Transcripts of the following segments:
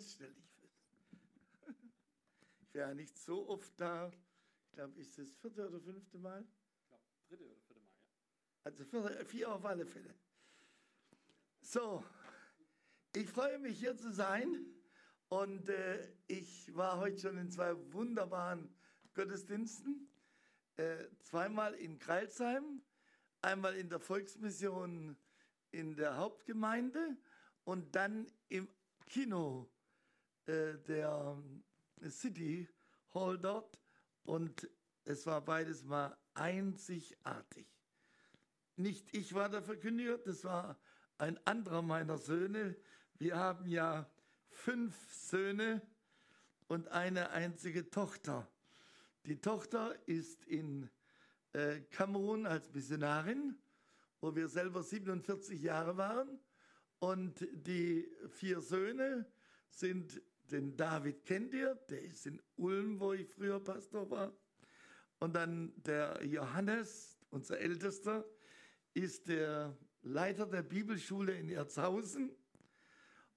ganz schnell. Ich wäre ja nicht so oft da. Ich glaube, ist das vierte oder fünfte Mal? Ich glaube, dritte oder vierte Mal, ja. Also vier, vier auf alle Fälle. So, ich freue mich hier zu sein und äh, ich war heute schon in zwei wunderbaren Gottesdiensten. Äh, zweimal in Kreilsheim, einmal in der Volksmission in der Hauptgemeinde und dann im Kino äh, der City Hall dort und es war beides mal einzigartig. Nicht ich war der Verkündiger, das war ein anderer meiner Söhne. Wir haben ja fünf Söhne und eine einzige Tochter. Die Tochter ist in äh, Kamerun als Missionarin, wo wir selber 47 Jahre waren. Und die vier Söhne sind den David kennt ihr, der ist in Ulm, wo ich früher Pastor war. Und dann der Johannes, unser Ältester, ist der Leiter der Bibelschule in Erzhausen.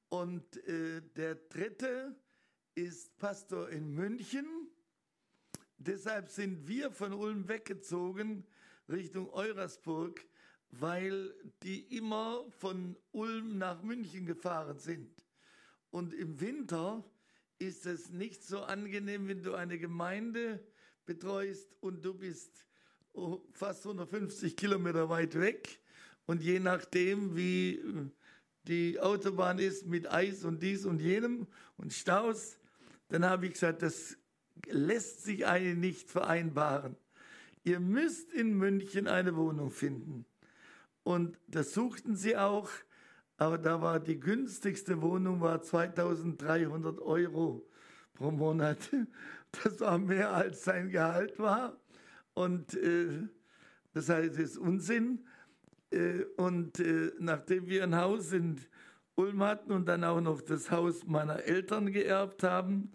Und äh, der dritte ist Pastor in München. Deshalb sind wir von Ulm weggezogen Richtung Eurasburg, weil die immer von Ulm nach München gefahren sind. Und im Winter ist es nicht so angenehm, wenn du eine Gemeinde betreust und du bist oh, fast 150 Kilometer weit weg. Und je nachdem, wie die Autobahn ist mit Eis und dies und jenem und Staus, dann habe ich gesagt, das lässt sich eine nicht vereinbaren. Ihr müsst in München eine Wohnung finden. Und das suchten sie auch aber da war die günstigste Wohnung war 2300 Euro pro Monat. Das war mehr als sein Gehalt war. Und äh, das heißt, es ist Unsinn. Äh, und äh, nachdem wir ein Haus in Ulm hatten und dann auch noch das Haus meiner Eltern geerbt haben,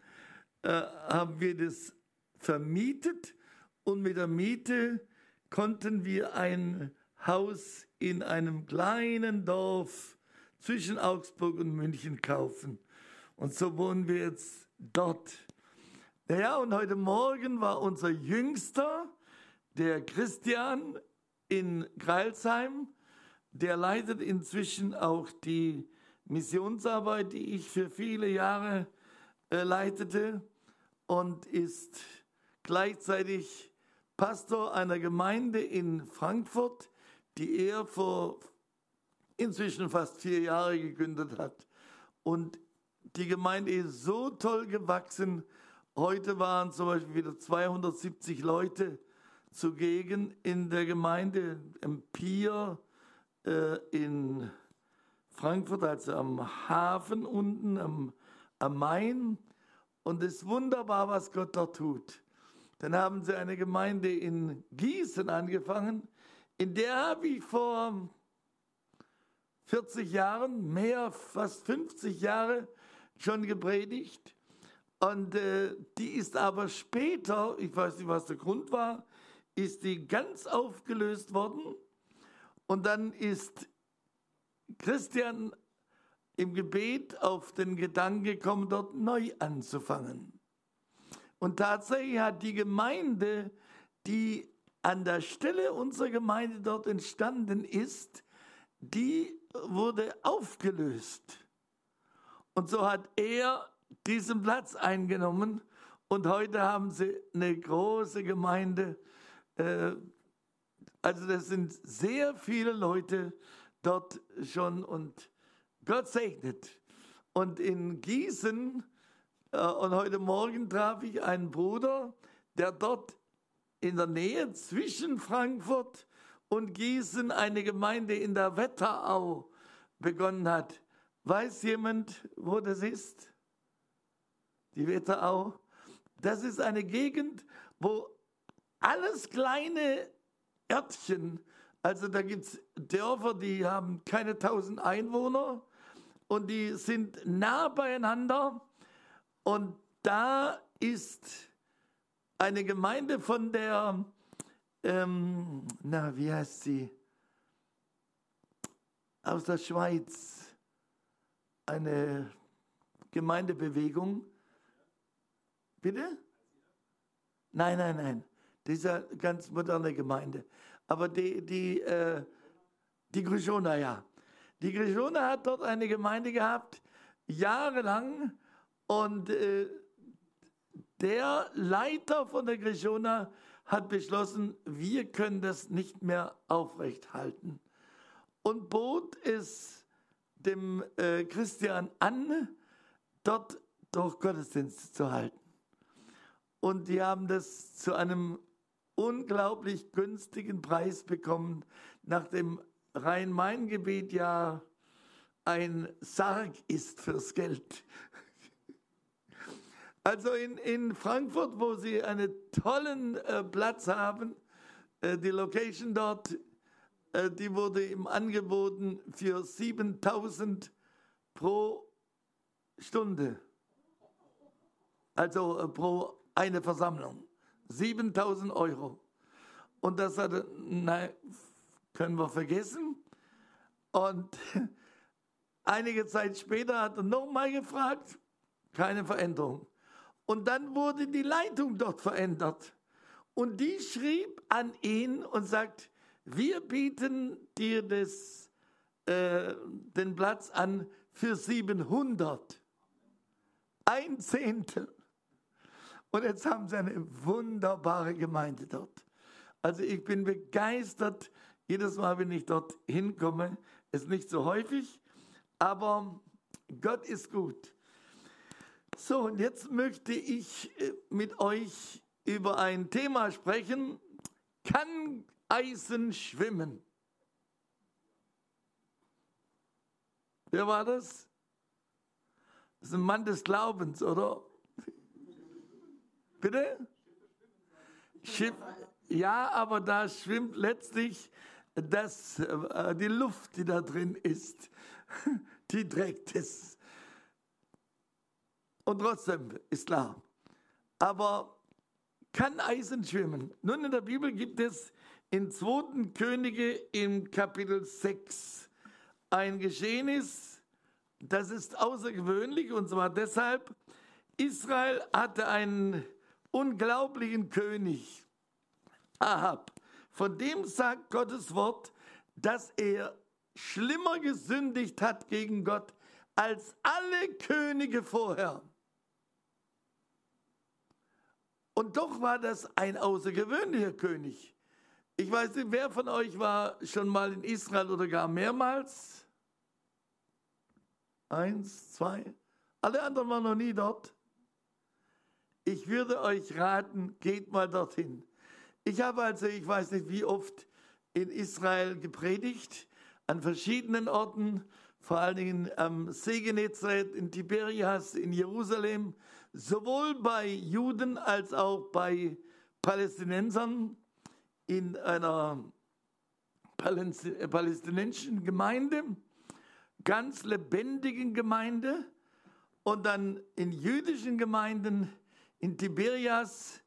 äh, haben wir das vermietet und mit der Miete konnten wir ein Haus in einem kleinen Dorf zwischen Augsburg und München kaufen. Und so wohnen wir jetzt dort. Naja, und heute Morgen war unser Jüngster, der Christian in Greilsheim. Der leitet inzwischen auch die Missionsarbeit, die ich für viele Jahre äh, leitete und ist gleichzeitig Pastor einer Gemeinde in Frankfurt, die er vor inzwischen fast vier Jahre gegründet hat. Und die Gemeinde ist so toll gewachsen. Heute waren zum Beispiel wieder 270 Leute zugegen in der Gemeinde im Pier äh, in Frankfurt, also am Hafen unten, am, am Main. Und es ist wunderbar, was Gott dort tut. Dann haben sie eine Gemeinde in Gießen angefangen. In der habe ich vor 40 Jahren, mehr, fast 50 Jahre schon gepredigt. Und äh, die ist aber später, ich weiß nicht, was der Grund war, ist die ganz aufgelöst worden. Und dann ist Christian im Gebet auf den Gedanken gekommen, dort neu anzufangen. Und tatsächlich hat die Gemeinde, die an der Stelle unserer Gemeinde dort entstanden ist, die wurde aufgelöst. Und so hat er diesen Platz eingenommen. Und heute haben sie eine große Gemeinde. Äh, also das sind sehr viele Leute dort schon und Gott segnet. Und in Gießen, äh, und heute Morgen traf ich einen Bruder, der dort in der Nähe zwischen Frankfurt und Gießen eine Gemeinde in der Wetterau begonnen hat. Weiß jemand, wo das ist? Die Wetterau. Das ist eine Gegend, wo alles kleine Örtchen, also da gibt es Dörfer, die haben keine tausend Einwohner und die sind nah beieinander. Und da ist eine Gemeinde von der ähm, na, wie heißt sie? Aus der Schweiz. Eine Gemeindebewegung. Bitte? Nein, nein, nein. Dieser ganz moderne Gemeinde. Aber die, die, äh, die Grishona, ja. Die Grishona hat dort eine Gemeinde gehabt, jahrelang. Und äh, der Leiter von der Grishona hat beschlossen, wir können das nicht mehr aufrecht halten. Und bot es dem äh, Christian an, dort doch Gottesdienst zu halten. Und die haben das zu einem unglaublich günstigen Preis bekommen, nach dem Rhein-Main-Gebiet ja ein Sarg ist fürs Geld. Also in, in Frankfurt, wo sie einen tollen äh, Platz haben, äh, die Location dort, die wurde ihm angeboten für 7000 pro Stunde. Also äh, pro eine Versammlung. 7000 Euro. Und das hat, nein, können wir vergessen. Und einige Zeit später hat er nochmal gefragt, keine Veränderung. Und dann wurde die Leitung dort verändert. Und die schrieb an ihn und sagt, wir bieten dir das, äh, den Platz an für 700. Ein Zehntel. Und jetzt haben sie eine wunderbare Gemeinde dort. Also ich bin begeistert, jedes Mal, wenn ich dort hinkomme. Ist nicht so häufig, aber Gott ist gut. So, und jetzt möchte ich äh, mit euch über ein Thema sprechen. Kann Eisen schwimmen? Wer war das? Das ist ein Mann des Glaubens, oder? Bitte? Schiff, ja, aber da schwimmt letztlich das, äh, die Luft, die da drin ist, die trägt es. Und trotzdem ist klar. Aber kann Eisen schwimmen? Nun, in der Bibel gibt es in 2. Könige im Kapitel 6 ein Geschehnis, das ist außergewöhnlich und zwar deshalb, Israel hatte einen unglaublichen König, Ahab. Von dem sagt Gottes Wort, dass er schlimmer gesündigt hat gegen Gott als alle Könige vorher. Und doch war das ein außergewöhnlicher König. Ich weiß nicht, wer von euch war schon mal in Israel oder gar mehrmals? Eins, zwei. Alle anderen waren noch nie dort. Ich würde euch raten, geht mal dorthin. Ich habe also, ich weiß nicht wie oft, in Israel gepredigt, an verschiedenen Orten, vor allen Dingen am See Genezareth, in Tiberias, in Jerusalem, sowohl bei Juden als auch bei Palästinensern in einer palästinensischen Gemeinde, ganz lebendigen Gemeinde und dann in jüdischen Gemeinden in Tiberias,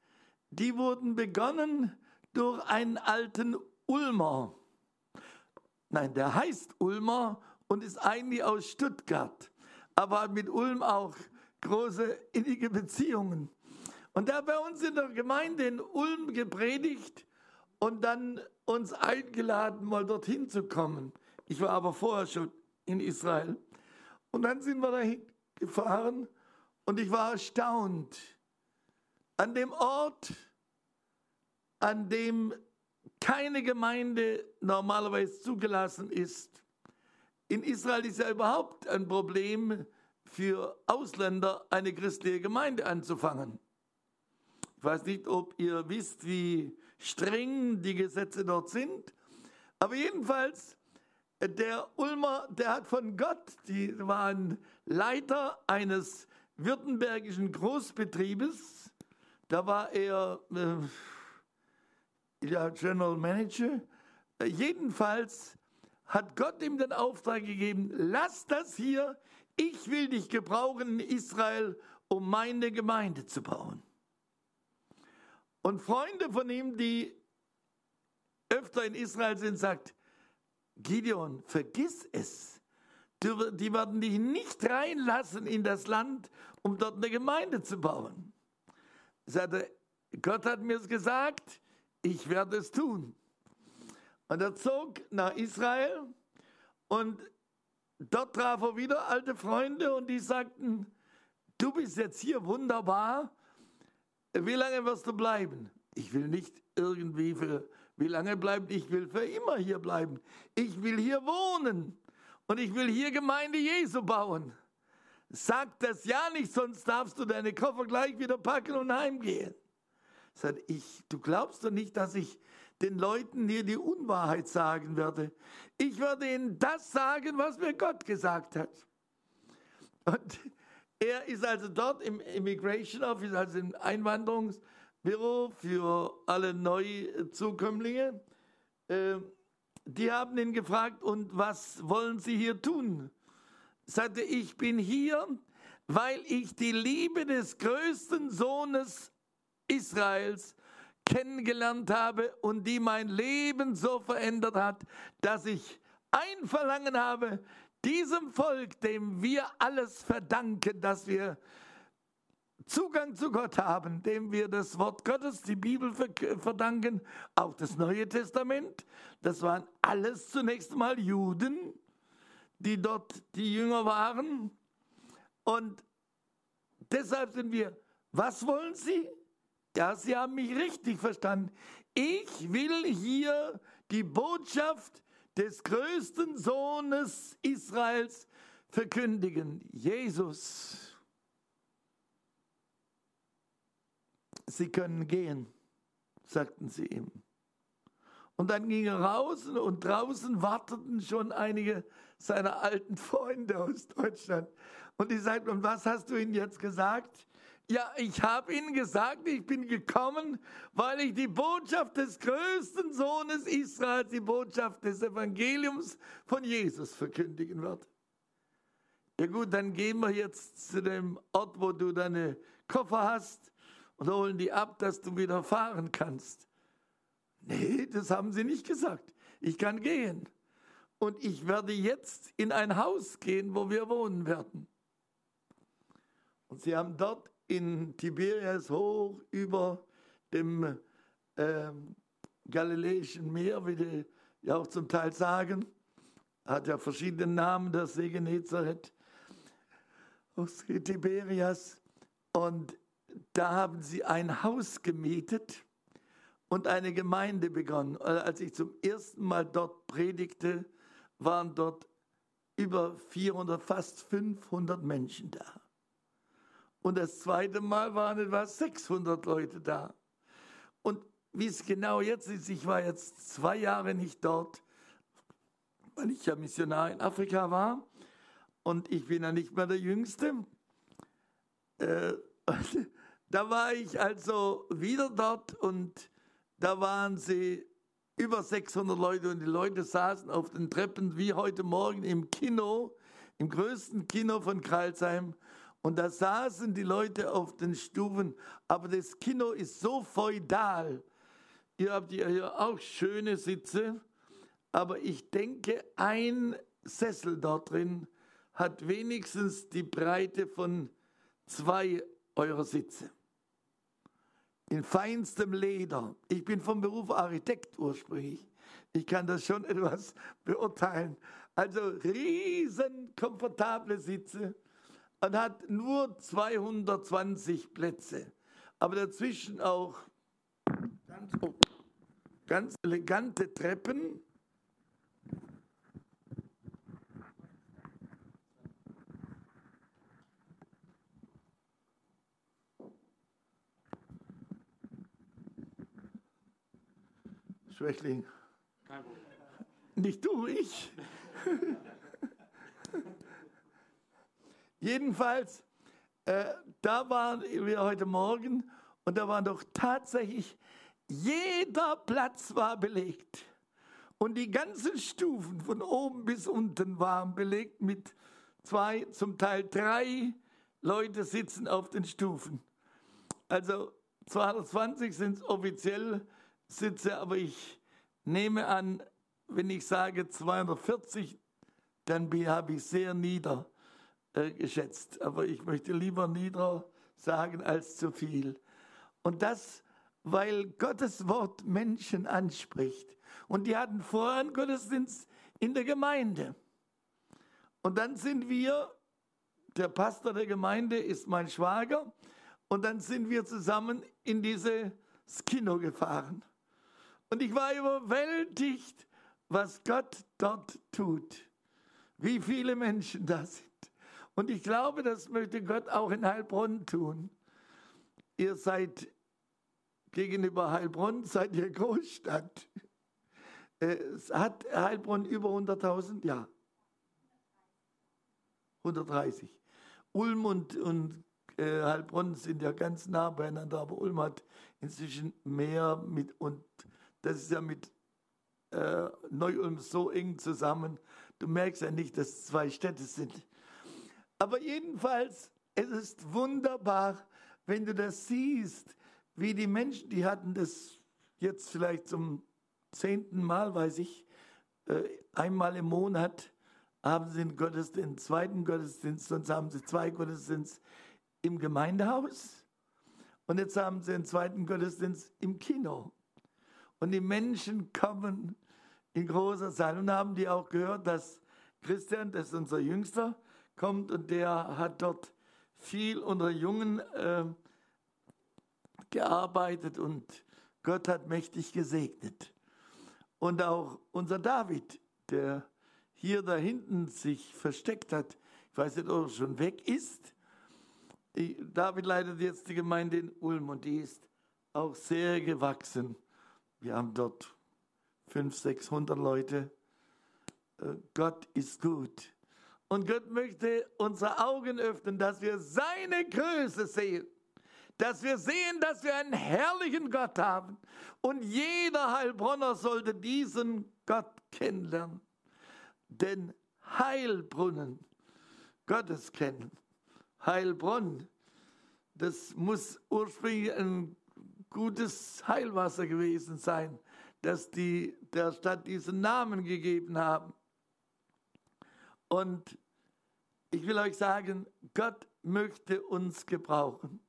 die wurden begonnen durch einen alten Ulmer. Nein, der heißt Ulmer und ist eigentlich aus Stuttgart, aber hat mit Ulm auch große innige Beziehungen. Und der hat bei uns in der Gemeinde in Ulm gepredigt und dann uns eingeladen, mal dorthin zu kommen. Ich war aber vorher schon in Israel. Und dann sind wir dahin gefahren und ich war erstaunt. An dem Ort, an dem keine Gemeinde normalerweise zugelassen ist. In Israel ist ja überhaupt ein Problem, für Ausländer eine christliche Gemeinde anzufangen. Ich weiß nicht, ob ihr wisst, wie streng die Gesetze dort sind, aber jedenfalls, der Ulmer, der hat von Gott, die waren Leiter eines württembergischen Großbetriebes, da war er äh, General Manager, jedenfalls hat Gott ihm den Auftrag gegeben, lass das hier. Ich will dich gebrauchen in Israel, um meine Gemeinde zu bauen. Und Freunde von ihm, die öfter in Israel sind, sagt, Gideon, vergiss es. die werden dich nicht reinlassen in das Land, um dort eine Gemeinde zu bauen. Sagte, Gott hat mir es gesagt, ich werde es tun. Und er zog nach Israel und dort traf er wieder alte Freunde und die sagten, du bist jetzt hier wunderbar, wie lange wirst du bleiben? Ich will nicht irgendwie für, wie lange bleiben, ich will für immer hier bleiben. Ich will hier wohnen und ich will hier Gemeinde Jesu bauen. Sag das ja nicht, sonst darfst du deine Koffer gleich wieder packen und heimgehen. Sagt, ich, du glaubst doch nicht, dass ich den Leuten hier die Unwahrheit sagen werde. Ich werde ihnen das sagen, was mir Gott gesagt hat. Und er ist also dort im Immigration Office, also im Einwanderungsbüro für alle Neuzukömmlinge. Ähm, die haben ihn gefragt, und was wollen Sie hier tun? Sagte, ich bin hier, weil ich die Liebe des größten Sohnes Israels kennengelernt habe und die mein Leben so verändert hat, dass ich ein Verlangen habe, diesem Volk, dem wir alles verdanken, dass wir Zugang zu Gott haben, dem wir das Wort Gottes, die Bibel verdanken, auch das Neue Testament. Das waren alles zunächst mal Juden, die dort die Jünger waren. Und deshalb sind wir, was wollen Sie? Ja, Sie haben mich richtig verstanden. Ich will hier die Botschaft des größten Sohnes Israels verkündigen, Jesus. Sie können gehen, sagten sie ihm. Und dann ging er raus und draußen warteten schon einige seiner alten Freunde aus Deutschland. Und die sagten, und was hast du ihnen jetzt gesagt? Ja, ich habe ihnen gesagt, ich bin gekommen, weil ich die Botschaft des größten Sohnes Israels, die Botschaft des Evangeliums von Jesus verkündigen werde. Ja gut, dann gehen wir jetzt zu dem Ort, wo du deine Koffer hast und holen die ab, dass du wieder fahren kannst. Nee, das haben sie nicht gesagt. Ich kann gehen. Und ich werde jetzt in ein Haus gehen, wo wir wohnen werden. Und sie haben dort in Tiberias hoch über dem äh, Galiläischen Meer, wie die ja auch zum Teil sagen. Hat ja verschiedene Namen, das See Genezareth, aus Tiberias. Und da haben sie ein Haus gemietet und eine Gemeinde begonnen. Als ich zum ersten Mal dort predigte, waren dort über 400, fast 500 Menschen da. Und das zweite Mal waren etwa 600 Leute da. Und wie es genau jetzt ist, ich war jetzt zwei Jahre nicht dort, weil ich ja Missionar in Afrika war. Und ich bin ja nicht mehr der Jüngste. Äh, da war ich also wieder dort und da waren sie über 600 Leute und die Leute saßen auf den Treppen wie heute Morgen im Kino, im größten Kino von Kreilsheim und da saßen die Leute auf den Stufen, aber das Kino ist so feudal. Ihr habt hier auch schöne Sitze, aber ich denke, ein Sessel dort drin hat wenigstens die Breite von zwei eurer Sitze. In feinstem Leder. Ich bin vom Beruf Architekt ursprünglich. Ich kann das schon etwas beurteilen. Also riesen komfortable Sitze und hat nur 220 Plätze. Aber dazwischen auch ganz, ganz elegante Treppen. Schwächling. Nicht du, ich. Jedenfalls, äh, da waren wir heute Morgen und da war doch tatsächlich jeder Platz war belegt. Und die ganzen Stufen von oben bis unten waren belegt mit zwei, zum Teil drei Leute sitzen auf den Stufen. Also 220 sind offiziell Sitze, aber ich nehme an, wenn ich sage 240, dann habe ich sehr nieder äh, geschätzt. Aber ich möchte lieber nieder sagen als zu viel. Und das, weil Gottes Wort Menschen anspricht. Und die hatten vorher Gottesdienst in der Gemeinde. Und dann sind wir, der Pastor der Gemeinde ist mein Schwager, und dann sind wir zusammen in dieses Kino gefahren. Und ich war überwältigt, was Gott dort tut. Wie viele Menschen da sind. Und ich glaube, das möchte Gott auch in Heilbronn tun. Ihr seid gegenüber Heilbronn, seid ihr Großstadt. Es hat Heilbronn über 100.000? Ja. 130. Ulm und, und äh, Heilbronn sind ja ganz nah beieinander, aber Ulm hat inzwischen mehr mit, und das ist ja mit äh, Neu-Ulm so eng zusammen. Du merkst ja nicht, dass es zwei Städte sind. Aber jedenfalls, es ist wunderbar, wenn du das siehst, wie die Menschen, die hatten das jetzt vielleicht zum zehnten Mal, weiß ich, äh, einmal im Monat haben sie einen Gottesdienst, zweiten Gottesdienst, sonst haben sie zwei Gottesdienste im Gemeindehaus und jetzt haben sie einen zweiten Gottesdienst im Kino. Und die Menschen kommen in großer Zahl und haben die auch gehört, dass Christian, das ist unser Jüngster, kommt und der hat dort viel unter Jungen äh, gearbeitet und Gott hat mächtig gesegnet. Und auch unser David, der hier da hinten sich versteckt hat, ich weiß nicht, ob er schon weg ist. David leitet jetzt die Gemeinde in Ulm und die ist auch sehr gewachsen. Wir haben dort 500, 600 Leute. Äh, Gott ist gut. Und Gott möchte unsere Augen öffnen, dass wir seine Größe sehen. Dass wir sehen, dass wir einen herrlichen Gott haben. Und jeder Heilbronner sollte diesen Gott kennenlernen. Den Heilbrunnen Gottes kennen. Heilbronn, das muss ursprünglich ein gutes Heilwasser gewesen sein, dass die der Stadt diesen Namen gegeben haben. Und ich will euch sagen, Gott möchte uns gebrauchen.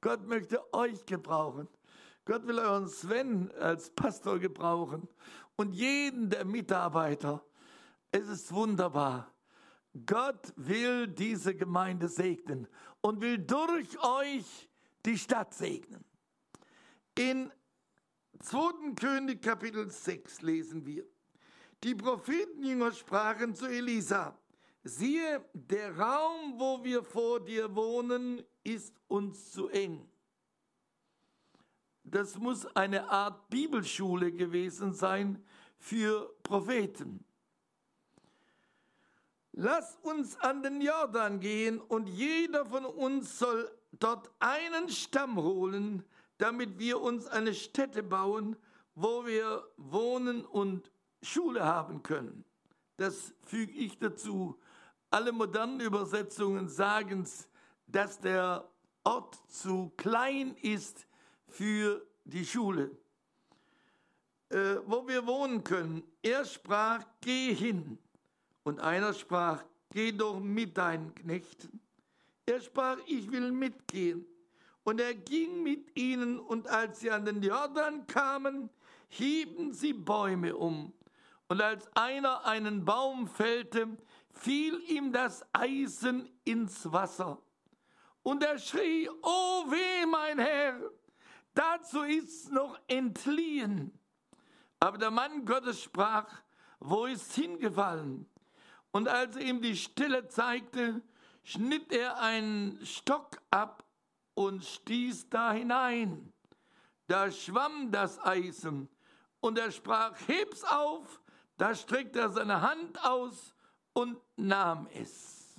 Gott möchte euch gebrauchen. Gott will euren Sven als Pastor gebrauchen und jeden der Mitarbeiter. Es ist wunderbar. Gott will diese Gemeinde segnen und will durch euch die Stadt segnen. In 2. König Kapitel 6 lesen wir, die Prophetenjünger sprachen zu Elisa, siehe, der Raum, wo wir vor dir wohnen, ist uns zu eng. Das muss eine Art Bibelschule gewesen sein für Propheten. Lass uns an den Jordan gehen und jeder von uns soll dort einen Stamm holen, damit wir uns eine Stätte bauen, wo wir wohnen und Schule haben können. Das füge ich dazu. Alle modernen Übersetzungen sagen, dass der Ort zu klein ist für die Schule, äh, wo wir wohnen können. Er sprach, geh hin. Und einer sprach, geh doch mit deinen Knechten. Er sprach, ich will mitgehen. Und er ging mit ihnen, und als sie an den Jordan kamen, hieben sie Bäume um und als einer einen Baum fällte, fiel ihm das Eisen ins Wasser. Und er schrie, oh weh, mein Herr, dazu ist's noch entliehen. Aber der Mann Gottes sprach, wo ist hingefallen? Und als er ihm die Stille zeigte, schnitt er einen Stock ab und stieß da hinein. Da schwamm das Eisen und er sprach, heb's auf da streckte er seine Hand aus und nahm es.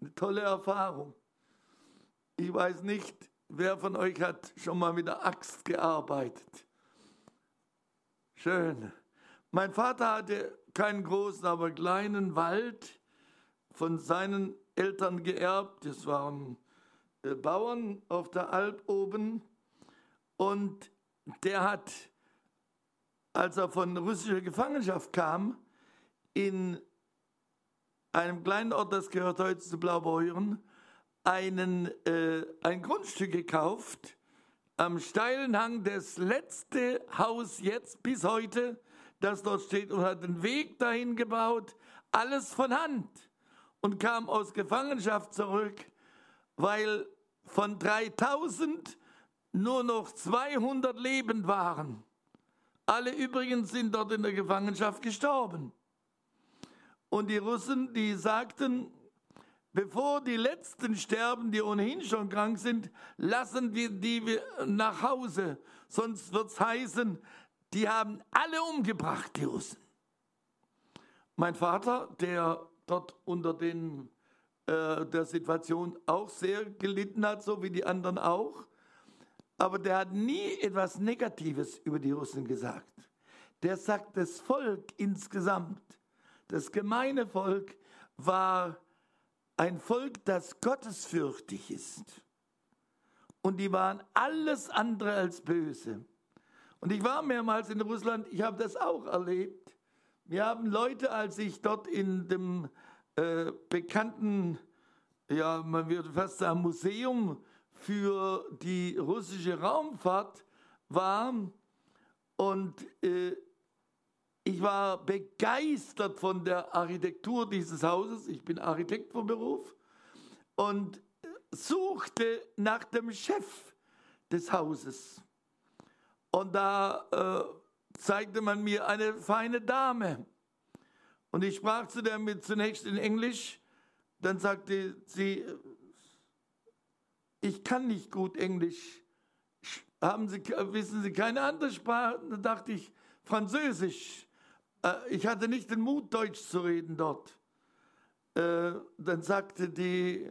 Eine tolle Erfahrung. Ich weiß nicht, wer von euch hat schon mal mit der Axt gearbeitet. Schön. Mein Vater hatte keinen großen, aber kleinen Wald von seinen Eltern geerbt. Das waren äh, Bauern auf der Alp oben. Und der hat als er von russischer Gefangenschaft kam, in einem kleinen Ort, das gehört heute zu Blaubeuren, einen, äh, ein Grundstück gekauft am steilen Hang, das letzte Haus jetzt bis heute, das dort steht, und hat einen Weg dahin gebaut, alles von Hand und kam aus Gefangenschaft zurück, weil von 3000 nur noch 200 lebend waren. Alle übrigen sind dort in der Gefangenschaft gestorben. Und die Russen, die sagten, bevor die Letzten sterben, die ohnehin schon krank sind, lassen wir die nach Hause. Sonst wird es heißen, die haben alle umgebracht, die Russen. Mein Vater, der dort unter den, äh, der Situation auch sehr gelitten hat, so wie die anderen auch, aber der hat nie etwas Negatives über die Russen gesagt. Der sagt, das Volk insgesamt, das gemeine Volk war ein Volk, das gottesfürchtig ist. Und die waren alles andere als böse. Und ich war mehrmals in Russland, ich habe das auch erlebt. Wir haben Leute, als ich dort in dem äh, bekannten, ja, man würde fast sagen, Museum für die russische Raumfahrt war und äh, ich war begeistert von der Architektur dieses Hauses. Ich bin Architekt vom Beruf und suchte nach dem Chef des Hauses. Und da äh, zeigte man mir eine feine Dame. Und ich sprach zu der mit zunächst in Englisch. Dann sagte sie, ich kann nicht gut Englisch. Haben Sie, wissen Sie keine andere Sprache? Da dachte ich, Französisch. Äh, ich hatte nicht den Mut, Deutsch zu reden dort. Äh, dann sagte die,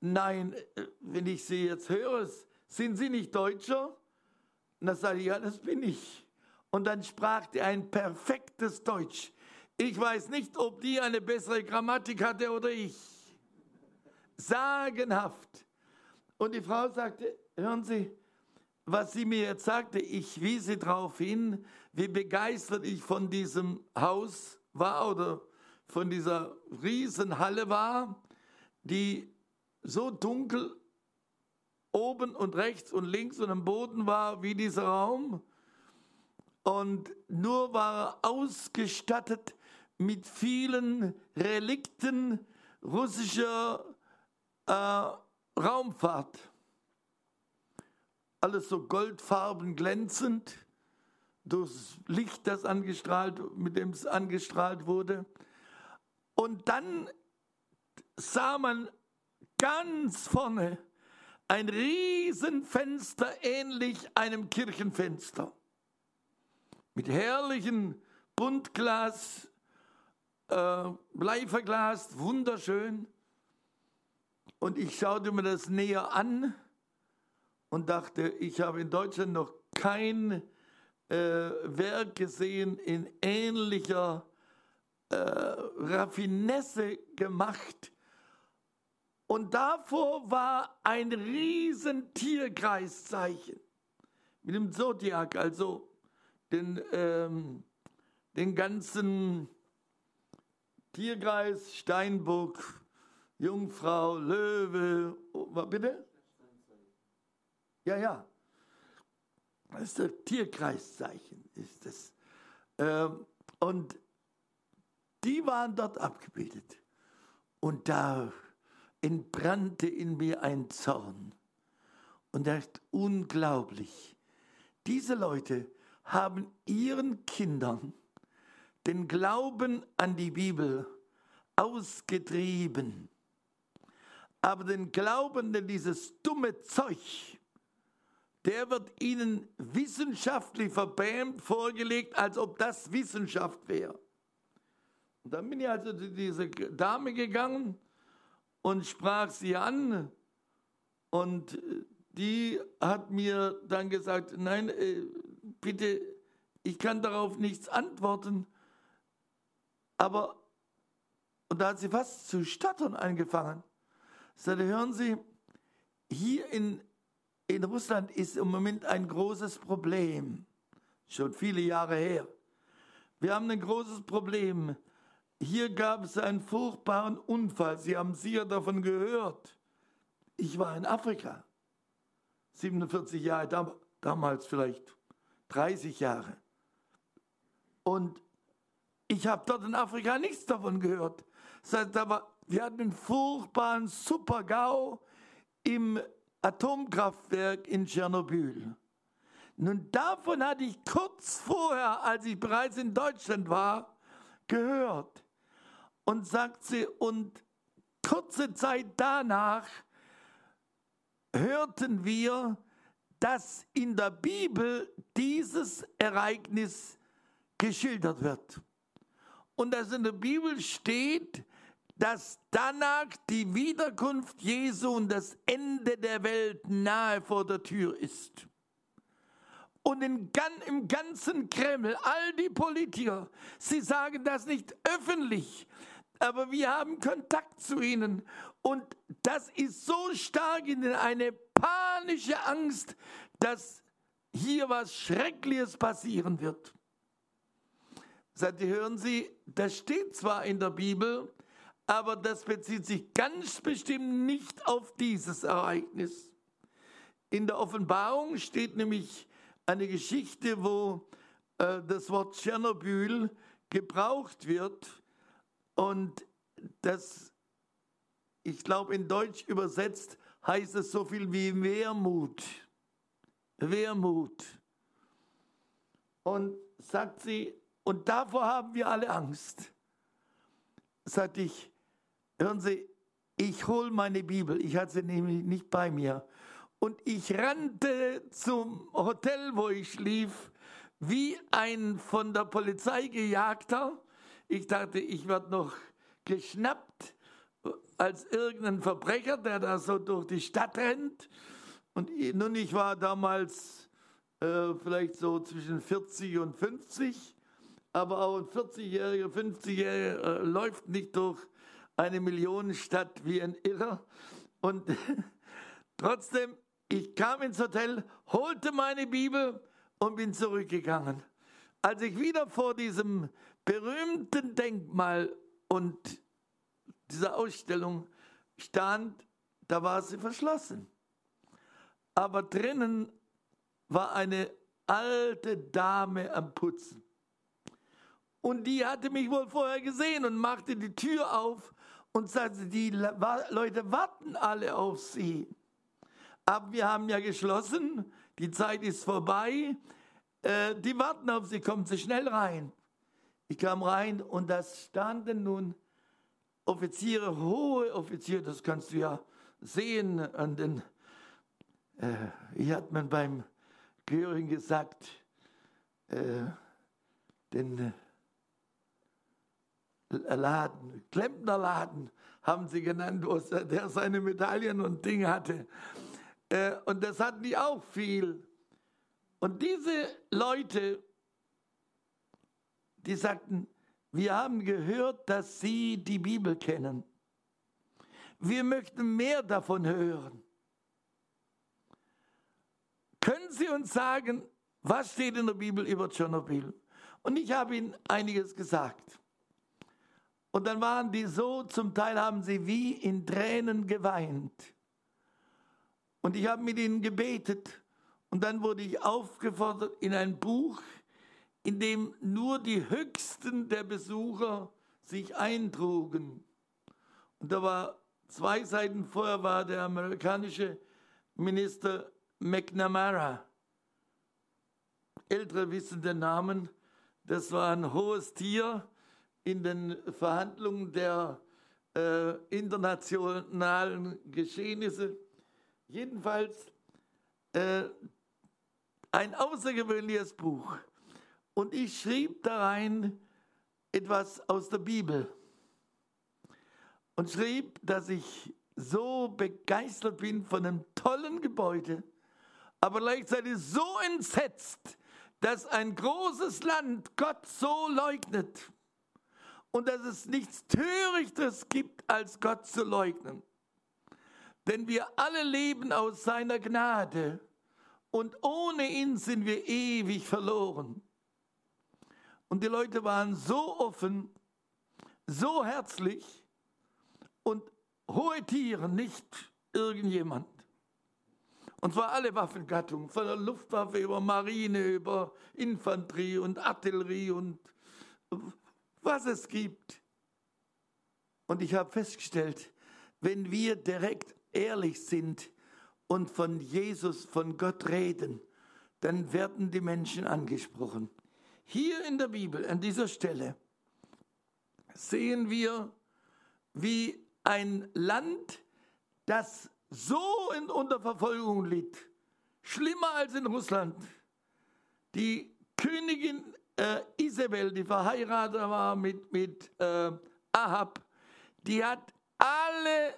nein, äh, wenn ich Sie jetzt höre, sind Sie nicht Deutscher? Und dann sagte ich, ja, das bin ich. Und dann sprach die ein perfektes Deutsch. Ich weiß nicht, ob die eine bessere Grammatik hatte oder ich. Sagenhaft. Und die Frau sagte, hören Sie, was sie mir jetzt sagte, ich wiese darauf hin, wie begeistert ich von diesem Haus war oder von dieser Riesenhalle war, die so dunkel oben und rechts und links und am Boden war wie dieser Raum. Und nur war ausgestattet mit vielen Relikten russischer äh, Raumfahrt. Alles so goldfarben glänzend, durchs Licht, das angestrahlt, mit dem es angestrahlt wurde. Und dann sah man ganz vorne ein Riesenfenster, ähnlich einem Kirchenfenster, mit herrlichen Buntglas, äh, Bleiverglas, wunderschön. Und ich schaute mir das näher an und dachte, ich habe in Deutschland noch kein äh, Werk gesehen in ähnlicher äh, Raffinesse gemacht. Und davor war ein riesen Tierkreiszeichen mit dem Zodiac, also den, ähm, den ganzen Tierkreis, Steinbock, Jungfrau, Löwe, oh, bitte? Ja, ja. Das ist das Tierkreiszeichen, ist das. Ähm, und die waren dort abgebildet. Und da entbrannte in mir ein Zorn. Und er ist unglaublich. Diese Leute haben ihren Kindern den Glauben an die Bibel ausgetrieben aber den Glaubenden dieses dumme Zeug, der wird ihnen wissenschaftlich verbämt vorgelegt, als ob das Wissenschaft wäre. Und dann bin ich also zu dieser Dame gegangen und sprach sie an und die hat mir dann gesagt, nein, äh, bitte, ich kann darauf nichts antworten. Aber, und da hat sie fast zu stottern angefangen sagte, hören Sie, hier in, in Russland ist im Moment ein großes Problem, schon viele Jahre her. Wir haben ein großes Problem. hier gab es einen furchtbaren Unfall. Sie haben sicher davon gehört. Ich war in Afrika. 47 Jahre, damals vielleicht 30 Jahre. Und ich habe dort in Afrika nichts davon gehört. Wir hatten einen furchtbaren Super-GAU im Atomkraftwerk in Tschernobyl. Nun, davon hatte ich kurz vorher, als ich bereits in Deutschland war, gehört. Und sagt sie, und kurze Zeit danach hörten wir, dass in der Bibel dieses Ereignis geschildert wird. Und dass in der Bibel steht, dass danach die Wiederkunft Jesu und das Ende der Welt nahe vor der Tür ist. Und in, im ganzen Kreml, all die Politiker, sie sagen das nicht öffentlich, aber wir haben Kontakt zu ihnen. Und das ist so stark in eine panische Angst, dass hier was Schreckliches passieren wird. Sagt, hören Sie, das steht zwar in der Bibel, aber das bezieht sich ganz bestimmt nicht auf dieses Ereignis. In der Offenbarung steht nämlich eine Geschichte, wo äh, das Wort Tschernobyl gebraucht wird und das, ich glaube, in Deutsch übersetzt heißt es so viel wie Wehrmut. Wehrmut. Und sagt sie, und davor haben wir alle Angst. Sagte ich, Hören Sie, ich hole meine Bibel, ich hatte sie nämlich nicht bei mir. Und ich rannte zum Hotel, wo ich schlief, wie ein von der Polizei gejagter. Ich dachte, ich werde noch geschnappt als irgendein Verbrecher, der da so durch die Stadt rennt. Und nun, ich war damals äh, vielleicht so zwischen 40 und 50, aber auch ein 40-Jähriger, 50-Jähriger äh, läuft nicht durch eine Millionenstadt wie ein Irrer. Und trotzdem, ich kam ins Hotel, holte meine Bibel und bin zurückgegangen. Als ich wieder vor diesem berühmten Denkmal und dieser Ausstellung stand, da war sie verschlossen. Aber drinnen war eine alte Dame am Putzen. Und die hatte mich wohl vorher gesehen und machte die Tür auf und sagte, die Leute warten alle auf sie. Aber wir haben ja geschlossen, die Zeit ist vorbei, äh, die warten auf sie, kommen sie schnell rein. Ich kam rein und da standen nun Offiziere, hohe Offiziere, das kannst du ja sehen an den, äh, wie hat man beim Göring gesagt, äh, den Laden, Klempnerladen haben sie genannt, wo der seine Medaillen und Dinge hatte. Äh, und das hatten die auch viel. Und diese Leute, die sagten, wir haben gehört, dass Sie die Bibel kennen. Wir möchten mehr davon hören. Können Sie uns sagen, was steht in der Bibel über Tschernobyl? Und ich habe Ihnen einiges gesagt. Und dann waren die so, zum Teil haben sie wie in Tränen geweint. Und ich habe mit ihnen gebetet. Und dann wurde ich aufgefordert in ein Buch, in dem nur die Höchsten der Besucher sich eintrugen. Und da war zwei Seiten vorher war der amerikanische Minister McNamara. Ältere wissen den Namen. Das war ein hohes Tier in den Verhandlungen der äh, internationalen Geschehnisse. Jedenfalls äh, ein außergewöhnliches Buch. Und ich schrieb da rein etwas aus der Bibel. Und schrieb, dass ich so begeistert bin von einem tollen Gebäude, aber gleichzeitig so entsetzt, dass ein großes Land Gott so leugnet und dass es nichts Törichtes gibt, als Gott zu leugnen. Denn wir alle leben aus seiner Gnade und ohne ihn sind wir ewig verloren. Und die Leute waren so offen, so herzlich und hohe Tiere, nicht irgendjemand. Und zwar alle Waffengattungen, von der Luftwaffe über Marine, über Infanterie und Artillerie und was es gibt. Und ich habe festgestellt, wenn wir direkt ehrlich sind und von Jesus, von Gott reden, dann werden die Menschen angesprochen. Hier in der Bibel, an dieser Stelle, sehen wir, wie ein Land, das so in, unter Verfolgung litt, schlimmer als in Russland, die Königin äh, Isabel, die verheiratet war mit, mit äh, Ahab, die hat alle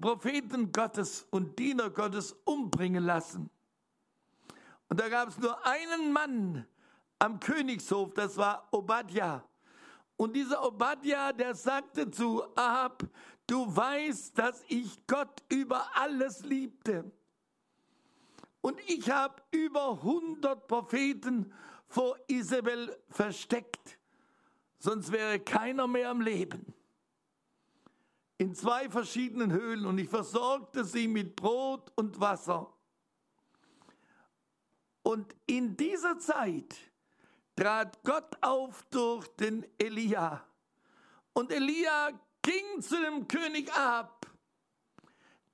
Propheten Gottes und Diener Gottes umbringen lassen. Und da gab es nur einen Mann am Königshof, das war Obadja. Und dieser Obadja, der sagte zu Ahab, du weißt, dass ich Gott über alles liebte. Und ich habe über 100 Propheten vor Isabel versteckt, sonst wäre keiner mehr am Leben. In zwei verschiedenen Höhlen und ich versorgte sie mit Brot und Wasser. Und in dieser Zeit trat Gott auf durch den Elia. Und Elia ging zu dem König ab,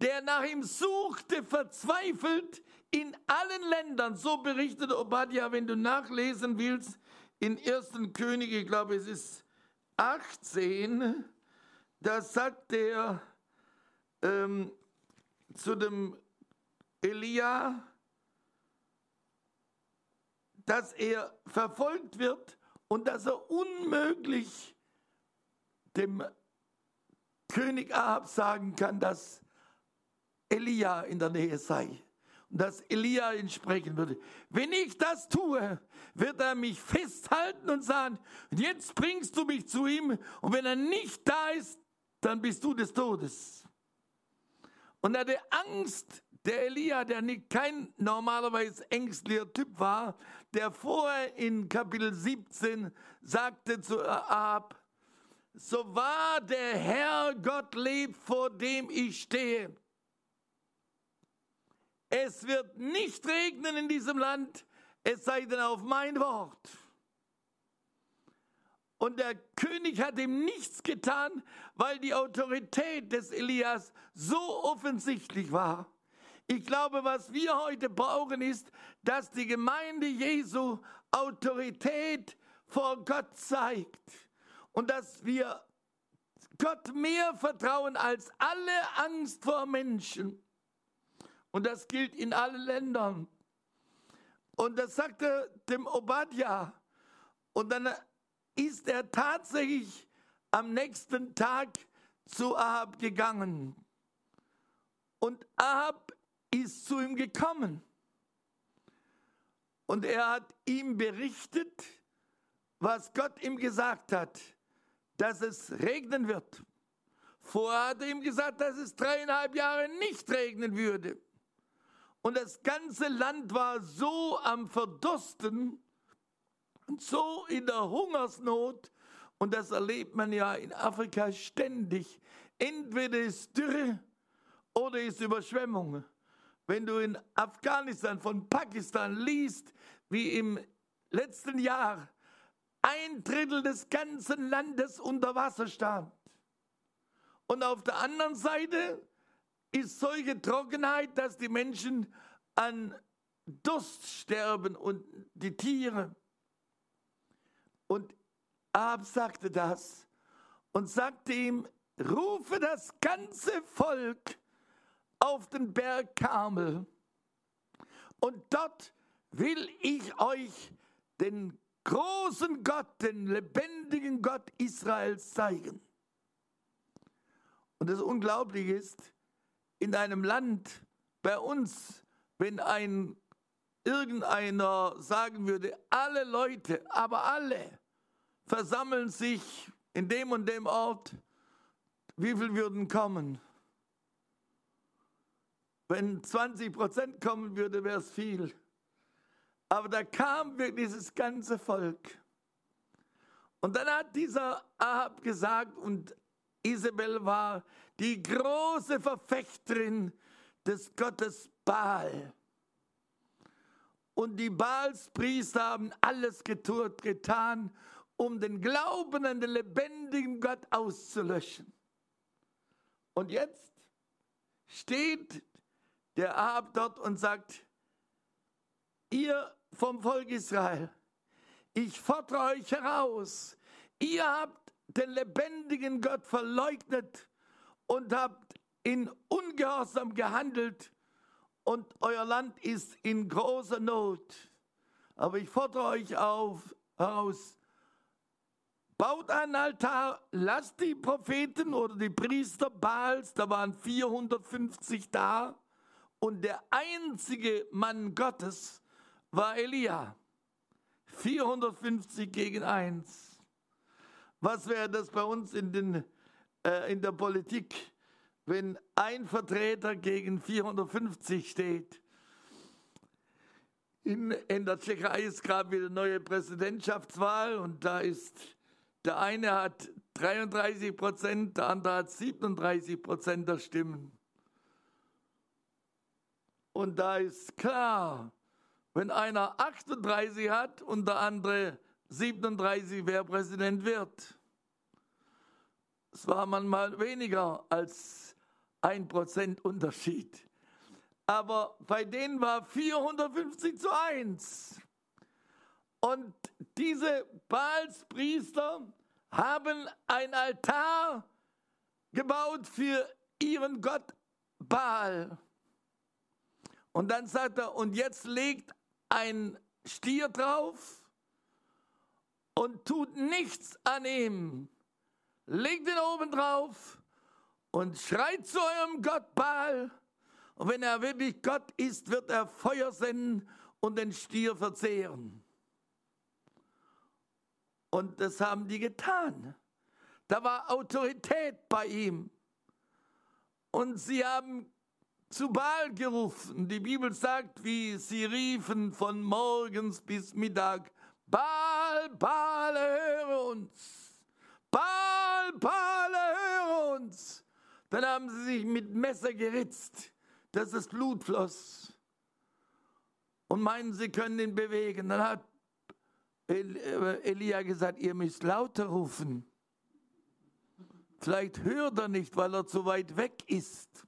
der nach ihm suchte, verzweifelt in allen Ländern. So berichtet Obadja, wenn du nachlesen willst, in 1. Könige, ich glaube es ist 18, da sagt er ähm, zu dem Elia, dass er verfolgt wird und dass er unmöglich dem König Ahab sagen kann, dass Elia in der Nähe sei und dass Elia ihn sprechen würde. Wenn ich das tue, wird er mich festhalten und sagen, jetzt bringst du mich zu ihm und wenn er nicht da ist, dann bist du des Todes. Und er hatte Angst, der Elia, der nicht kein normalerweise ängstlicher Typ war, der vorher in Kapitel 17 sagte zu Ahab, so wahr der Herr Gott lebt, vor dem ich stehe. Es wird nicht regnen in diesem Land, es sei denn auf mein Wort. Und der König hat ihm nichts getan, weil die Autorität des Elias so offensichtlich war. Ich glaube, was wir heute brauchen, ist, dass die Gemeinde Jesu Autorität vor Gott zeigt und dass wir Gott mehr vertrauen als alle Angst vor Menschen. Und das gilt in allen Ländern. Und das sagte dem Obadja. Und dann ist er tatsächlich am nächsten Tag zu Ahab gegangen. Und Ahab ist zu ihm gekommen. Und er hat ihm berichtet, was Gott ihm gesagt hat, dass es regnen wird. Vorher hat er ihm gesagt, dass es dreieinhalb Jahre nicht regnen würde. Und das ganze Land war so am Verdursten und so in der Hungersnot. Und das erlebt man ja in Afrika ständig. Entweder ist Dürre oder ist Überschwemmung. Wenn du in Afghanistan von Pakistan liest, wie im letzten Jahr ein Drittel des ganzen Landes unter Wasser stand. Und auf der anderen Seite ist solche Trockenheit, dass die Menschen an Durst sterben und die Tiere. Und Ab sagte das und sagte ihm, rufe das ganze Volk auf den Berg Karmel. Und dort will ich euch den großen Gott, den lebendigen Gott Israels zeigen. Und das Unglaubliche ist, in einem Land bei uns, wenn ein irgendeiner sagen würde, alle Leute, aber alle versammeln sich in dem und dem Ort, wie viel würden kommen? Wenn 20 Prozent kommen würde, wäre es viel. Aber da kam wirklich dieses ganze Volk. Und dann hat dieser Ahab gesagt, und Isabel war die große Verfechterin des Gottes Baal. Und die Baalspriester haben alles getut, getan, um den Glauben an den lebendigen Gott auszulöschen. Und jetzt steht der Ahab dort und sagt, ihr vom Volk Israel, ich fordere euch heraus, ihr habt den lebendigen Gott verleugnet und habt in Ungehorsam gehandelt und euer Land ist in großer Not. Aber ich fordere euch auf, heraus, baut einen Altar, lasst die Propheten oder die Priester Baals, da waren 450 da, und der einzige Mann Gottes war Elia. 450 gegen 1. Was wäre das bei uns in, den, äh, in der Politik, wenn ein Vertreter gegen 450 steht? In, in der Tschechei ist gerade wieder neue Präsidentschaftswahl und da ist der eine hat 33 Prozent, der andere hat 37 Prozent der Stimmen. Und da ist klar, wenn einer 38 hat und der andere 37, wer Präsident wird. Es war manchmal weniger als ein Prozent Unterschied. Aber bei denen war 450 zu 1. Und diese Baalspriester haben ein Altar gebaut für ihren Gott Baal. Und dann sagt er, und jetzt legt ein Stier drauf und tut nichts an ihm. Legt ihn oben drauf und schreit zu eurem Gott Baal. Und wenn er wirklich Gott ist, wird er Feuer senden und den Stier verzehren. Und das haben die getan. Da war Autorität bei ihm. Und sie haben zu Baal gerufen. Die Bibel sagt, wie sie riefen von morgens bis Mittag, Baal, Baal, höre uns. Baal, Baal, höre uns. Dann haben sie sich mit Messer geritzt, dass das Blut floss. Und meinen, sie können ihn bewegen. Dann hat äh, Elia gesagt, ihr müsst lauter rufen. Vielleicht hört er nicht, weil er zu weit weg ist.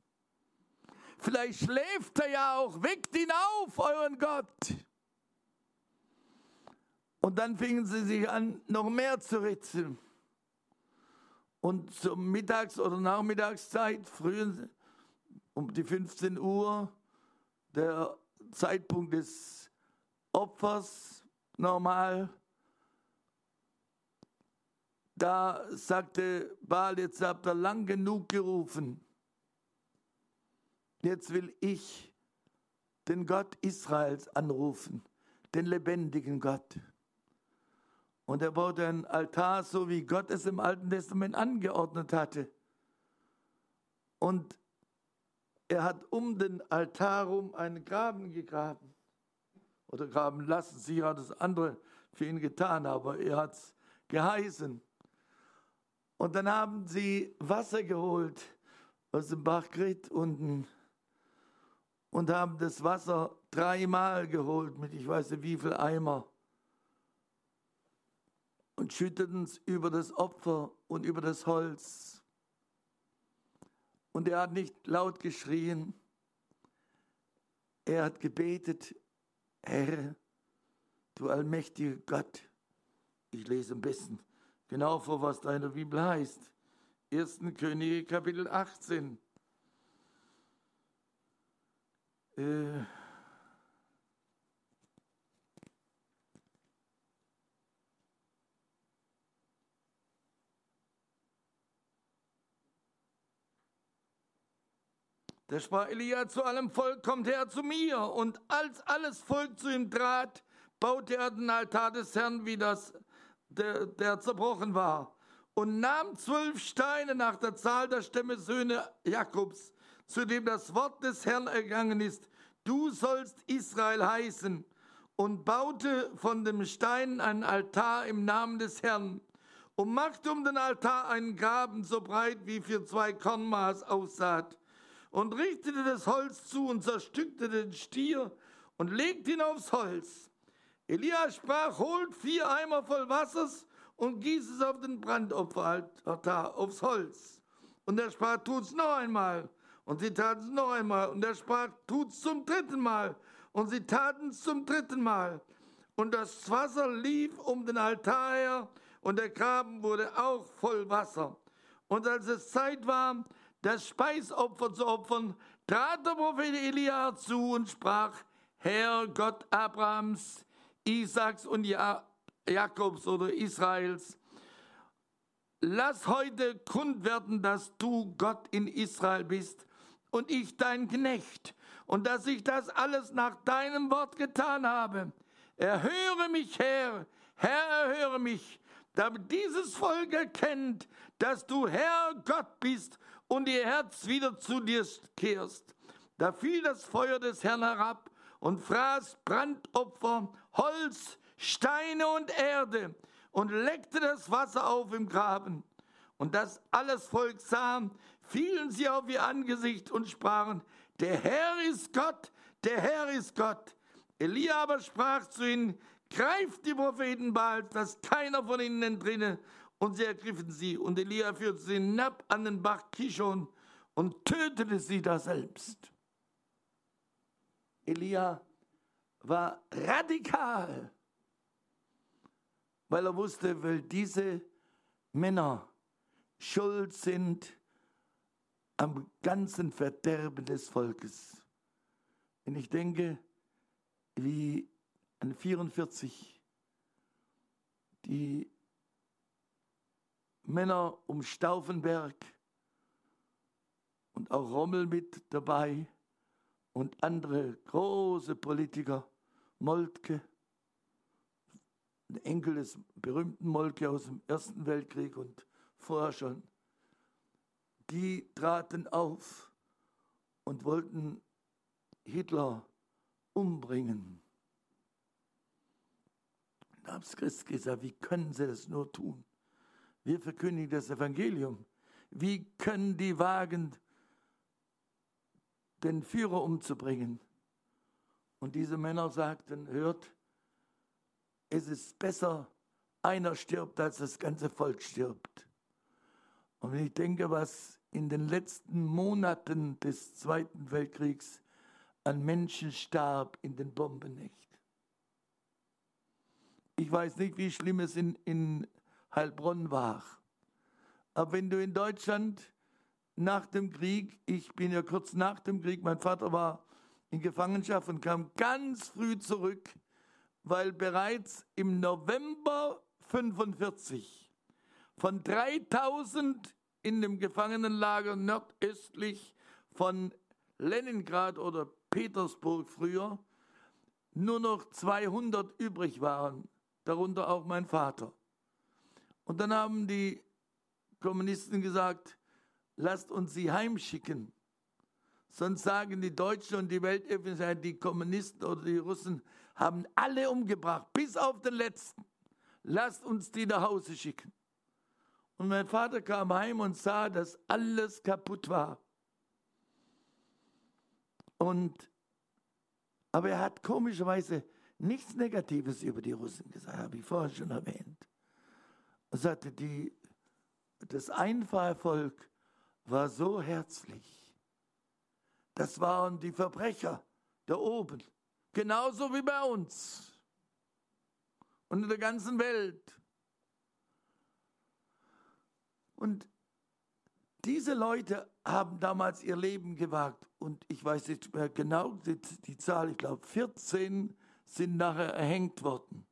Vielleicht schläft er ja auch. Weckt ihn auf, euren Gott. Und dann fingen sie sich an, noch mehr zu ritzeln. Und zur Mittags- oder Nachmittagszeit, früh um die 15 Uhr, der Zeitpunkt des Opfers, normal, da sagte Baal, jetzt habt ihr lang genug gerufen. Jetzt will ich den Gott Israels anrufen, den lebendigen Gott. Und er baute einen Altar, so wie Gott es im Alten Testament angeordnet hatte. Und er hat um den Altar herum einen Graben gegraben. Oder graben lassen. Sie hat das andere für ihn getan, aber er hat es geheißen. Und dann haben sie Wasser geholt aus dem Bach Grit unten und haben das Wasser dreimal geholt mit ich weiß nicht wie viel Eimer und schütteten es über das Opfer und über das Holz. Und er hat nicht laut geschrien, er hat gebetet, Herr, du allmächtiger Gott. Ich lese am besten genau vor, was da in der Bibel heißt. 1. Könige Kapitel 18. Äh, Da sprach Elia zu allem Volk, kommt her zu mir. Und als alles Volk zu ihm trat, baute er den Altar des Herrn, wie das, der, der zerbrochen war. Und nahm zwölf Steine nach der Zahl der Stämme Söhne Jakobs zu dem das Wort des Herrn ergangen ist, du sollst Israel heißen, und baute von dem Stein einen Altar im Namen des Herrn. und machte um den Altar einen Graben so breit wie für zwei Kornmaß aussaat und richtete das Holz zu und zerstückte den Stier und legte ihn aufs Holz. Elia sprach, holt vier Eimer voll Wassers und gießt es auf den Brandopferaltar, aufs Holz. Und er sprach, tut's noch einmal. Und sie taten es noch einmal. Und er sprach, tut's zum dritten Mal. Und sie taten es zum dritten Mal. Und das Wasser lief um den Altar her und der Graben wurde auch voll Wasser. Und als es Zeit war, das Speisopfer zu opfern, trat der Prophet Elia zu und sprach, Herr Gott Abrahams, Isaaks und Jakobs oder Israels, lass heute kund werden, dass du Gott in Israel bist und ich dein Knecht und dass ich das alles nach deinem Wort getan habe. Erhöre mich, Herr, Herr, erhöre mich, damit dieses Volk erkennt, dass du Herr Gott bist und ihr Herz wieder zu dir kehrst. Da fiel das Feuer des Herrn herab und fraß Brandopfer, Holz, Steine und Erde und leckte das Wasser auf im Graben. Und das alles Volk sah, fielen sie auf ihr Angesicht und sprachen, der Herr ist Gott, der Herr ist Gott. Elia aber sprach zu ihnen, greift die Propheten bald, dass keiner von ihnen entrinne. Und sie ergriffen sie. Und Elia führte sie hinab an den Bach Kishon und tötete sie da selbst. Elia war radikal, weil er wusste, weil diese Männer schuld sind am ganzen Verderben des Volkes. Und ich denke, wie an 44 die Männer um Stauffenberg und auch Rommel mit dabei und andere große Politiker, Moltke, ein Enkel des berühmten Moltke aus dem Ersten Weltkrieg und vorher schon, die traten auf und wollten Hitler umbringen. Da hat Christ gesagt, wie können sie das nur tun? Wir verkündigen das Evangelium. Wie können die wagen, den Führer umzubringen? Und diese Männer sagten, hört, es ist besser, einer stirbt, als das ganze Volk stirbt. Und wenn ich denke, was in den letzten Monaten des Zweiten Weltkriegs an Menschen starb in den Bombennächten. Ich weiß nicht, wie schlimm es in, in Heilbronn war. Aber wenn du in Deutschland nach dem Krieg, ich bin ja kurz nach dem Krieg, mein Vater war in Gefangenschaft und kam ganz früh zurück, weil bereits im November 45 von 3000 in dem Gefangenenlager nordöstlich von Leningrad oder Petersburg früher nur noch 200 übrig waren, darunter auch mein Vater. Und dann haben die Kommunisten gesagt, lasst uns sie heimschicken. Sonst sagen die Deutschen und die Weltöffentlichkeit, die Kommunisten oder die Russen haben alle umgebracht, bis auf den letzten. Lasst uns die nach Hause schicken. Und mein Vater kam heim und sah, dass alles kaputt war. Und, aber er hat komischerweise nichts Negatives über die Russen gesagt, habe ich vorher schon erwähnt. Sagte, die, das Einfallvolk war so herzlich. Das waren die Verbrecher da oben, genauso wie bei uns und in der ganzen Welt. Und diese Leute haben damals ihr Leben gewagt. Und ich weiß nicht mehr genau die, die Zahl, ich glaube 14 sind nachher erhängt worden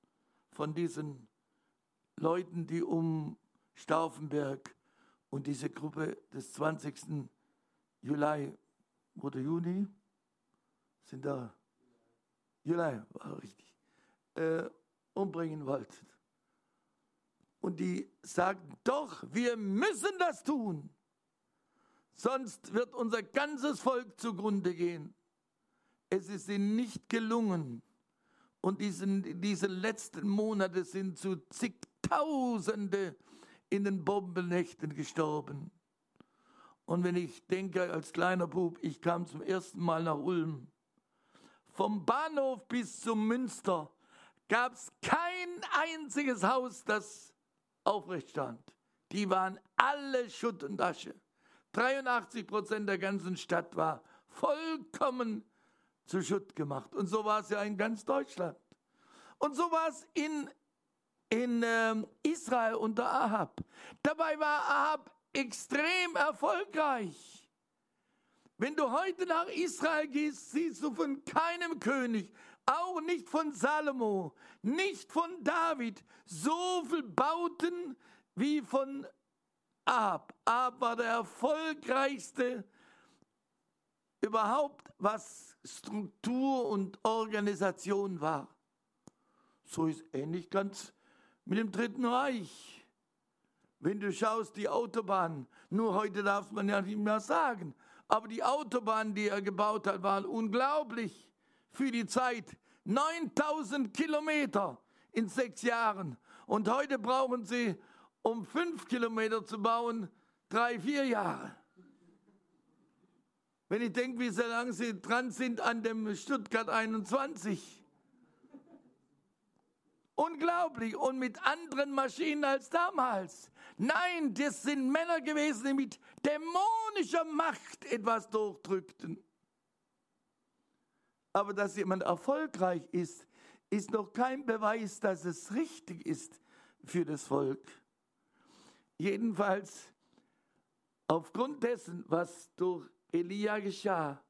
von diesen Leuten, die um Stauffenberg und diese Gruppe des 20. Juli oder Juni sind da, Juli war richtig, äh, umbringen wollten. Und die sagten, doch, wir müssen das tun, sonst wird unser ganzes Volk zugrunde gehen. Es ist ihnen nicht gelungen. Und diesen, diese letzten Monate sind zu zigtausende in den Bombennächten gestorben. Und wenn ich denke, als kleiner Bub, ich kam zum ersten Mal nach Ulm. Vom Bahnhof bis zum Münster gab es kein einziges Haus, das aufrecht stand. Die waren alle Schutt und Asche. 83 Prozent der ganzen Stadt war vollkommen zu Schutt gemacht. Und so war es ja in ganz Deutschland. Und so war es in, in ähm, Israel unter Ahab. Dabei war Ahab extrem erfolgreich. Wenn du heute nach Israel gehst, siehst du von keinem König, auch nicht von Salomo, nicht von David, so viel Bauten wie von Ahab. Ahab war der erfolgreichste überhaupt, was Struktur und Organisation war. So ist ähnlich ganz mit dem Dritten Reich. Wenn du schaust, die Autobahn, nur heute darf man ja nicht mehr sagen, aber die Autobahnen, die er gebaut hat, waren unglaublich für die Zeit. 9000 Kilometer in sechs Jahren. Und heute brauchen sie, um fünf Kilometer zu bauen, drei, vier Jahre. Wenn ich denke, wie sehr lange sie dran sind an dem Stuttgart 21. Unglaublich. Und mit anderen Maschinen als damals. Nein, das sind Männer gewesen, die mit dämonischer Macht etwas durchdrückten. Aber dass jemand erfolgreich ist, ist noch kein Beweis, dass es richtig ist für das Volk. Jedenfalls aufgrund dessen, was durch Elia geschah,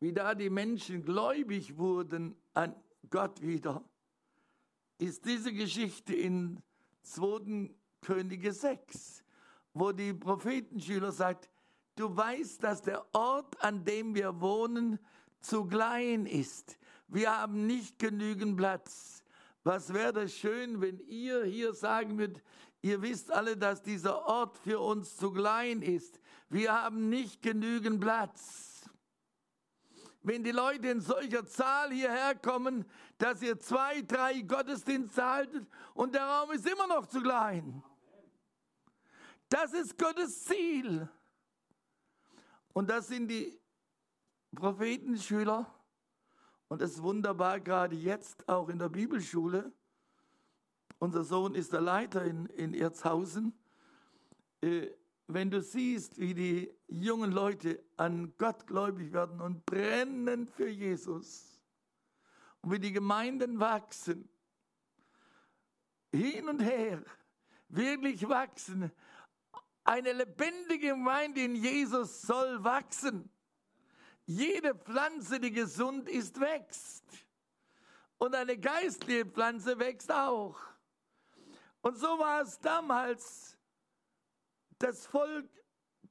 wie da die Menschen gläubig wurden an Gott wieder, ist diese Geschichte in 2. Könige 6, wo die Prophetenschüler sagt, du weißt, dass der Ort, an dem wir wohnen, zu klein ist. Wir haben nicht genügend Platz. Was wäre das schön, wenn ihr hier sagen würdet, ihr wisst alle, dass dieser Ort für uns zu klein ist. Wir haben nicht genügend Platz wenn die Leute in solcher Zahl hierher kommen, dass ihr zwei, drei Gottesdienste haltet und der Raum ist immer noch zu klein. Das ist Gottes Ziel. Und das sind die Prophetenschüler. Und das ist wunderbar, gerade jetzt auch in der Bibelschule. Unser Sohn ist der Leiter in, in Erzhausen. Äh, wenn du siehst, wie die jungen Leute an Gott gläubig werden und brennen für Jesus und wie die Gemeinden wachsen, hin und her, wirklich wachsen, eine lebendige Gemeinde in Jesus soll wachsen. Jede Pflanze, die gesund ist, wächst. Und eine geistliche Pflanze wächst auch. Und so war es damals das Volk,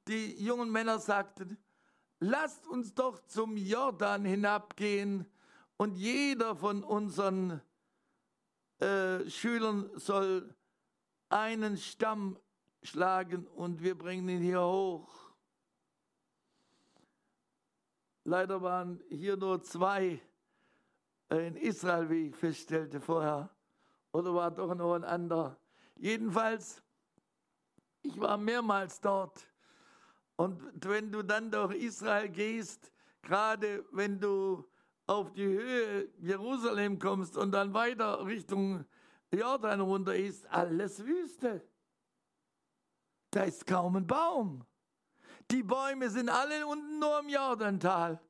die jungen Männer sagten, lasst uns doch zum Jordan hinabgehen und jeder von unseren äh, Schülern soll einen Stamm schlagen und wir bringen ihn hier hoch. Leider waren hier nur zwei äh, in Israel, wie ich feststellte vorher. Oder war doch noch ein anderer. Jedenfalls ich war mehrmals dort. Und wenn du dann durch Israel gehst, gerade wenn du auf die Höhe Jerusalem kommst und dann weiter Richtung Jordan runter ist, alles Wüste. Da ist kaum ein Baum. Die Bäume sind alle unten nur im Jordantal.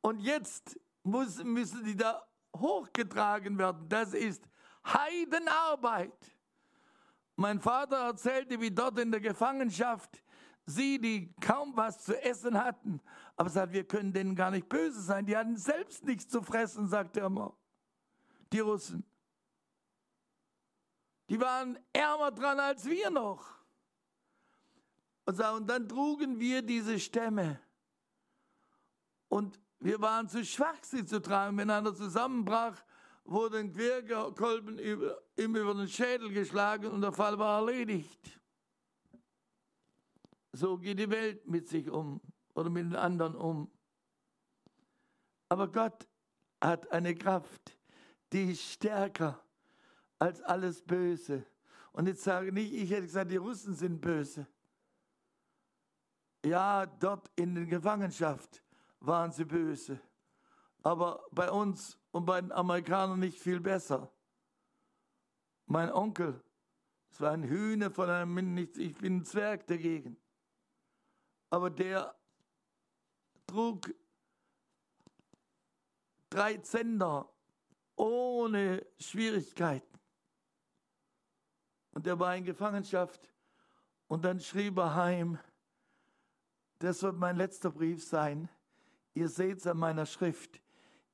Und jetzt muss, müssen die da hochgetragen werden. Das ist Heidenarbeit. Mein Vater erzählte, wie dort in der Gefangenschaft sie, die kaum was zu essen hatten, aber sagt, wir können denen gar nicht böse sein. Die hatten selbst nichts zu fressen, sagte er immer. Die Russen. Die waren ärmer dran als wir noch. Und, und dann trugen wir diese Stämme. Und wir waren zu schwach, sie zu tragen. Wenn einer zusammenbrach, wurde ein Querkolben über, ihm über den Schädel geschlagen und der Fall war erledigt. So geht die Welt mit sich um oder mit den anderen um. Aber Gott hat eine Kraft, die ist stärker als alles Böse. Und jetzt sage nicht, ich hätte gesagt, die Russen sind böse. Ja, dort in der Gefangenschaft waren sie böse. Aber bei uns und bei den Amerikanern nicht viel besser. Mein Onkel, es war ein Hühner von einem, ich bin ein Zwerg dagegen. Aber der trug drei Zender ohne Schwierigkeiten. Und er war in Gefangenschaft und dann schrieb er heim, das wird mein letzter Brief sein. Ihr seht es an meiner Schrift.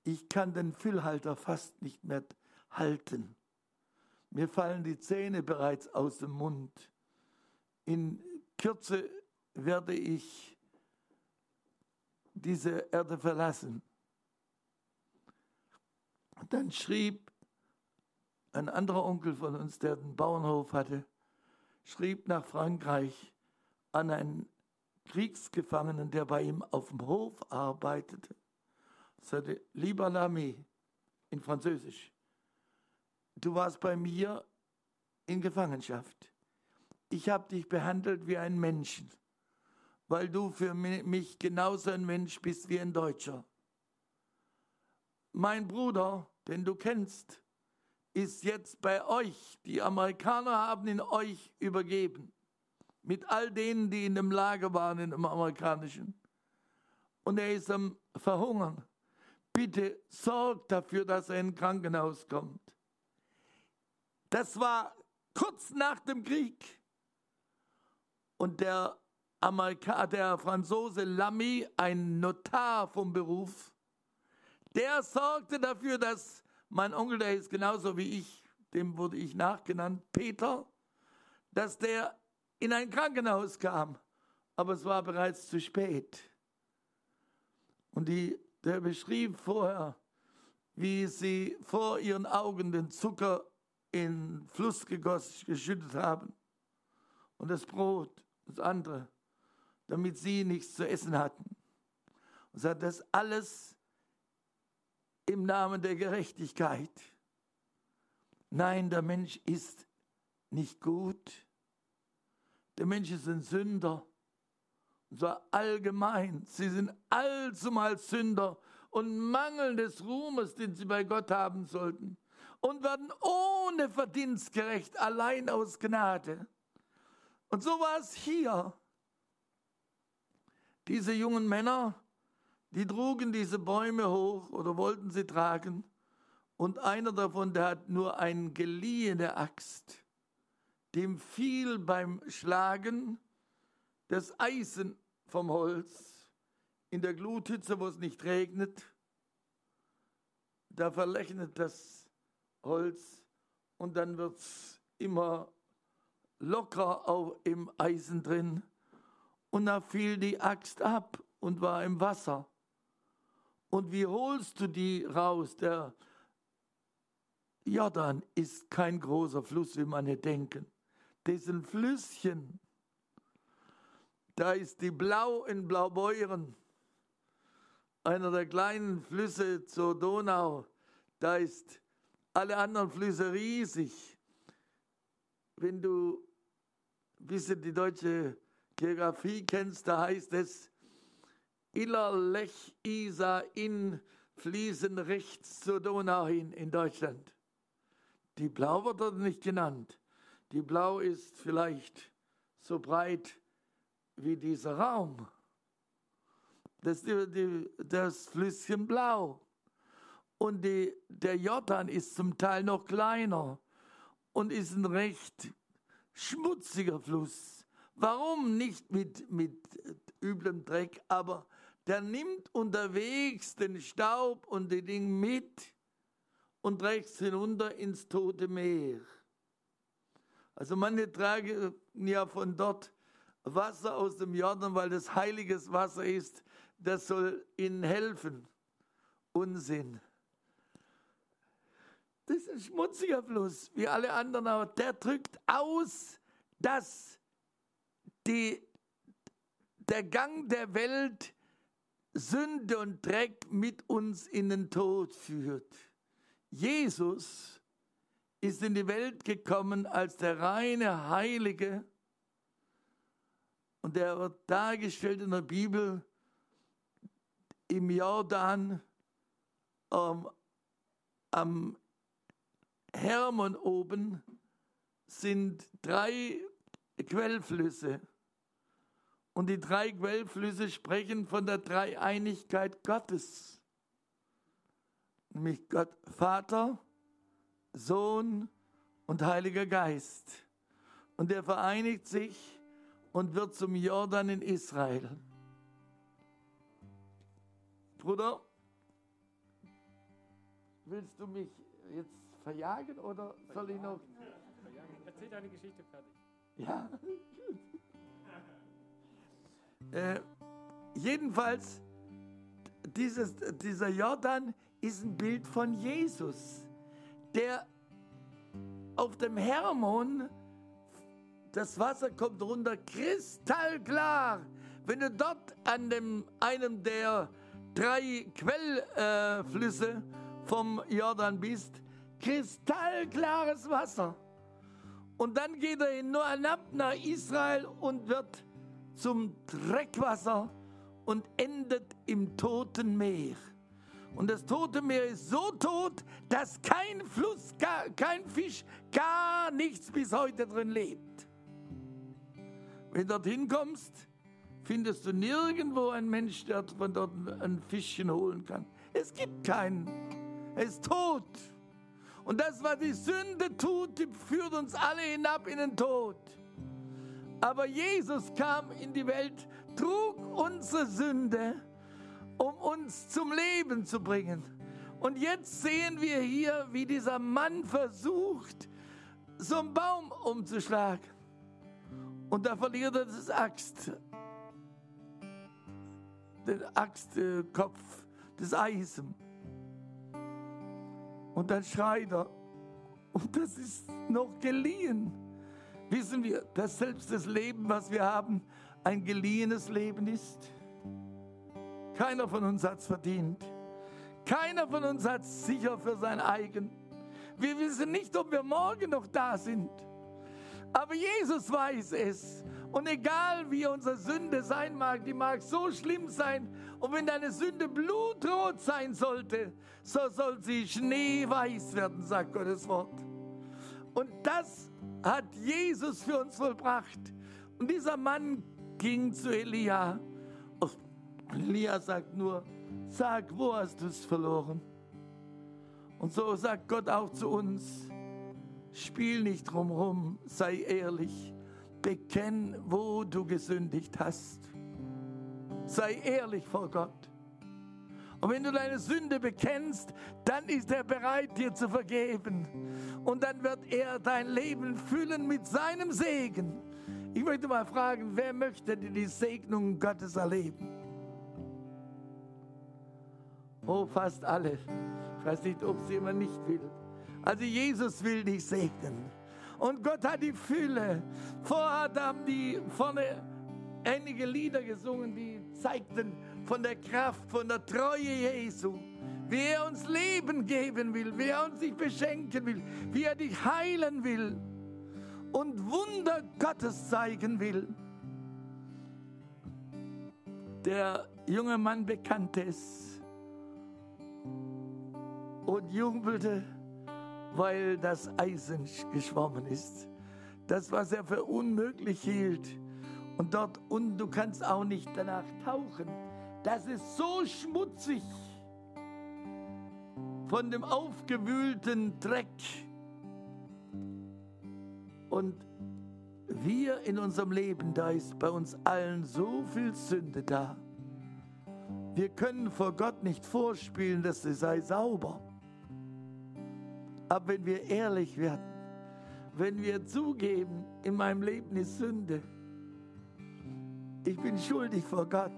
Ich kann den Füllhalter fast nicht mehr halten. Mir fallen die Zähne bereits aus dem Mund. In Kürze werde ich diese Erde verlassen. Dann schrieb ein anderer Onkel von uns, der den Bauernhof hatte, schrieb nach Frankreich an einen Kriegsgefangenen, der bei ihm auf dem Hof arbeitete. Sagte, lieber Lamy, in Französisch, du warst bei mir in Gefangenschaft. Ich habe dich behandelt wie ein Menschen, weil du für mich genauso ein Mensch bist wie ein Deutscher. Mein Bruder, den du kennst, ist jetzt bei euch. Die Amerikaner haben ihn euch übergeben. Mit all denen, die in dem Lager waren, in dem amerikanischen. Und er ist am Verhungern. Bitte sorgt dafür, dass er in ein Krankenhaus kommt. Das war kurz nach dem Krieg. Und der, Amerika der Franzose Lamy, ein Notar vom Beruf, der sorgte dafür, dass mein Onkel, der ist genauso wie ich, dem wurde ich nachgenannt, Peter, dass der in ein Krankenhaus kam. Aber es war bereits zu spät. Und die, der beschrieb vorher, wie sie vor ihren Augen den Zucker in Fluss gegossen, geschüttet haben. Und das Brot, das andere, damit sie nichts zu essen hatten. Und sagt, das alles im Namen der Gerechtigkeit. Nein, der Mensch ist nicht gut. Der Mensch ist ein Sünder. Zwar allgemein. Sie sind allzumal Sünder und Mangel des Ruhmes, den sie bei Gott haben sollten. Und werden ohne Verdienst gerecht, allein aus Gnade. Und so war es hier. Diese jungen Männer die trugen diese Bäume hoch oder wollten sie tragen. Und einer davon, der hat nur eine geliehene Axt. Dem fiel beim Schlagen das Eisen vom Holz in der Gluthitze, wo es nicht regnet. Da verlechnet das Holz und dann wird es immer locker auch im Eisen drin. Und da fiel die Axt ab und war im Wasser. Und wie holst du die raus? Der Jordan ist kein großer Fluss, wie manche denken. Ein Flüsschen. Da ist die Blau in Blaubeuren, einer der kleinen Flüsse zur Donau. Da ist alle anderen Flüsse riesig. Wenn du ein bisschen die deutsche Geografie kennst, da heißt es, Iller, Lech, Isar, Inn fließen rechts zur Donau hin in Deutschland. Die Blau wird dort nicht genannt. Die Blau ist vielleicht so breit wie dieser Raum. Das, die, das Flüsschen Blau. Und die, der Jordan ist zum Teil noch kleiner und ist ein recht schmutziger Fluss. Warum nicht mit, mit üblem Dreck, aber der nimmt unterwegs den Staub und die Dinge mit und trägt es hinunter ins Tote Meer. Also manche tragen ja von dort Wasser aus dem Jordan, weil das heiliges Wasser ist, das soll ihnen helfen. Unsinn. Das ist ein schmutziger Fluss, wie alle anderen, aber der drückt aus, dass die, der Gang der Welt Sünde und Dreck mit uns in den Tod führt. Jesus ist in die Welt gekommen als der reine Heilige und der wird dargestellt in der Bibel im Jordan ähm, am Hermon oben sind drei Quellflüsse. Und die drei Quellflüsse sprechen von der Dreieinigkeit Gottes. Nämlich Gott Vater, Sohn und Heiliger Geist. Und er vereinigt sich und wird zum Jordan in Israel. Bruder, willst du mich jetzt verjagen oder soll ich noch? Erzähl deine Geschichte fertig. Ja. äh, jedenfalls, dieses, dieser Jordan ist ein Bild von Jesus, der auf dem Hermon, das Wasser kommt runter, kristallklar. Wenn du dort an dem, einem der drei Quellflüsse äh, vom Jordan bist, kristallklares Wasser. Und dann geht er in Noanab nach Israel und wird zum Dreckwasser und endet im Toten Meer. Und das Tote Meer ist so tot, dass kein Fluss, gar, kein Fisch, gar nichts bis heute drin lebt. Wenn du dorthin kommst, findest du nirgendwo einen Mensch, der von dort ein Fischchen holen kann. Es gibt keinen. Er ist tot. Und das, was die Sünde tut, die führt uns alle hinab in den Tod. Aber Jesus kam in die Welt, trug unsere Sünde, um uns zum Leben zu bringen. Und jetzt sehen wir hier, wie dieser Mann versucht, so einen Baum umzuschlagen. Und da verliert er das Axt, den Axtkopf, das Eisen. Und dann schreit er. Und das ist noch geliehen. Wissen wir, dass selbst das Leben, was wir haben, ein geliehenes Leben ist? Keiner von uns hat es verdient. Keiner von uns hat es sicher für sein eigen. Wir wissen nicht, ob wir morgen noch da sind. Aber Jesus weiß es. Und egal wie unsere Sünde sein mag, die mag so schlimm sein. Und wenn deine Sünde blutrot sein sollte, so soll sie schneeweiß werden, sagt Gottes Wort. Und das hat Jesus für uns vollbracht. Und dieser Mann ging zu Elia. Und Elia sagt nur, sag, wo hast du es verloren? Und so sagt Gott auch zu uns, spiel nicht drumherum, sei ehrlich, bekenn, wo du gesündigt hast. Sei ehrlich vor Gott. Und wenn du deine Sünde bekennst, dann ist er bereit, dir zu vergeben. Und dann wird er dein Leben füllen mit seinem Segen. Ich möchte mal fragen, wer möchte die Segnung Gottes erleben? Oh, fast alle. Ich weiß nicht, ob sie immer nicht will. Also Jesus will dich segnen. Und Gott hat die Fülle. Vorher haben die vorne einige Lieder gesungen, die zeigten von der Kraft, von der Treue Jesu. Wie er uns Leben geben will, wie er uns sich beschenken will, wie er dich heilen will und Wunder Gottes zeigen will. Der junge Mann bekannte es und jubelte weil das Eisen geschwommen ist. Das, was er für unmöglich hielt. Und dort und du kannst auch nicht danach tauchen. Das ist so schmutzig von dem aufgewühlten Dreck. Und wir in unserem Leben, da ist bei uns allen so viel Sünde da. Wir können vor Gott nicht vorspielen, dass sie sei sauber. Aber wenn wir ehrlich werden, wenn wir zugeben, in meinem Leben ist Sünde, ich bin schuldig vor Gott,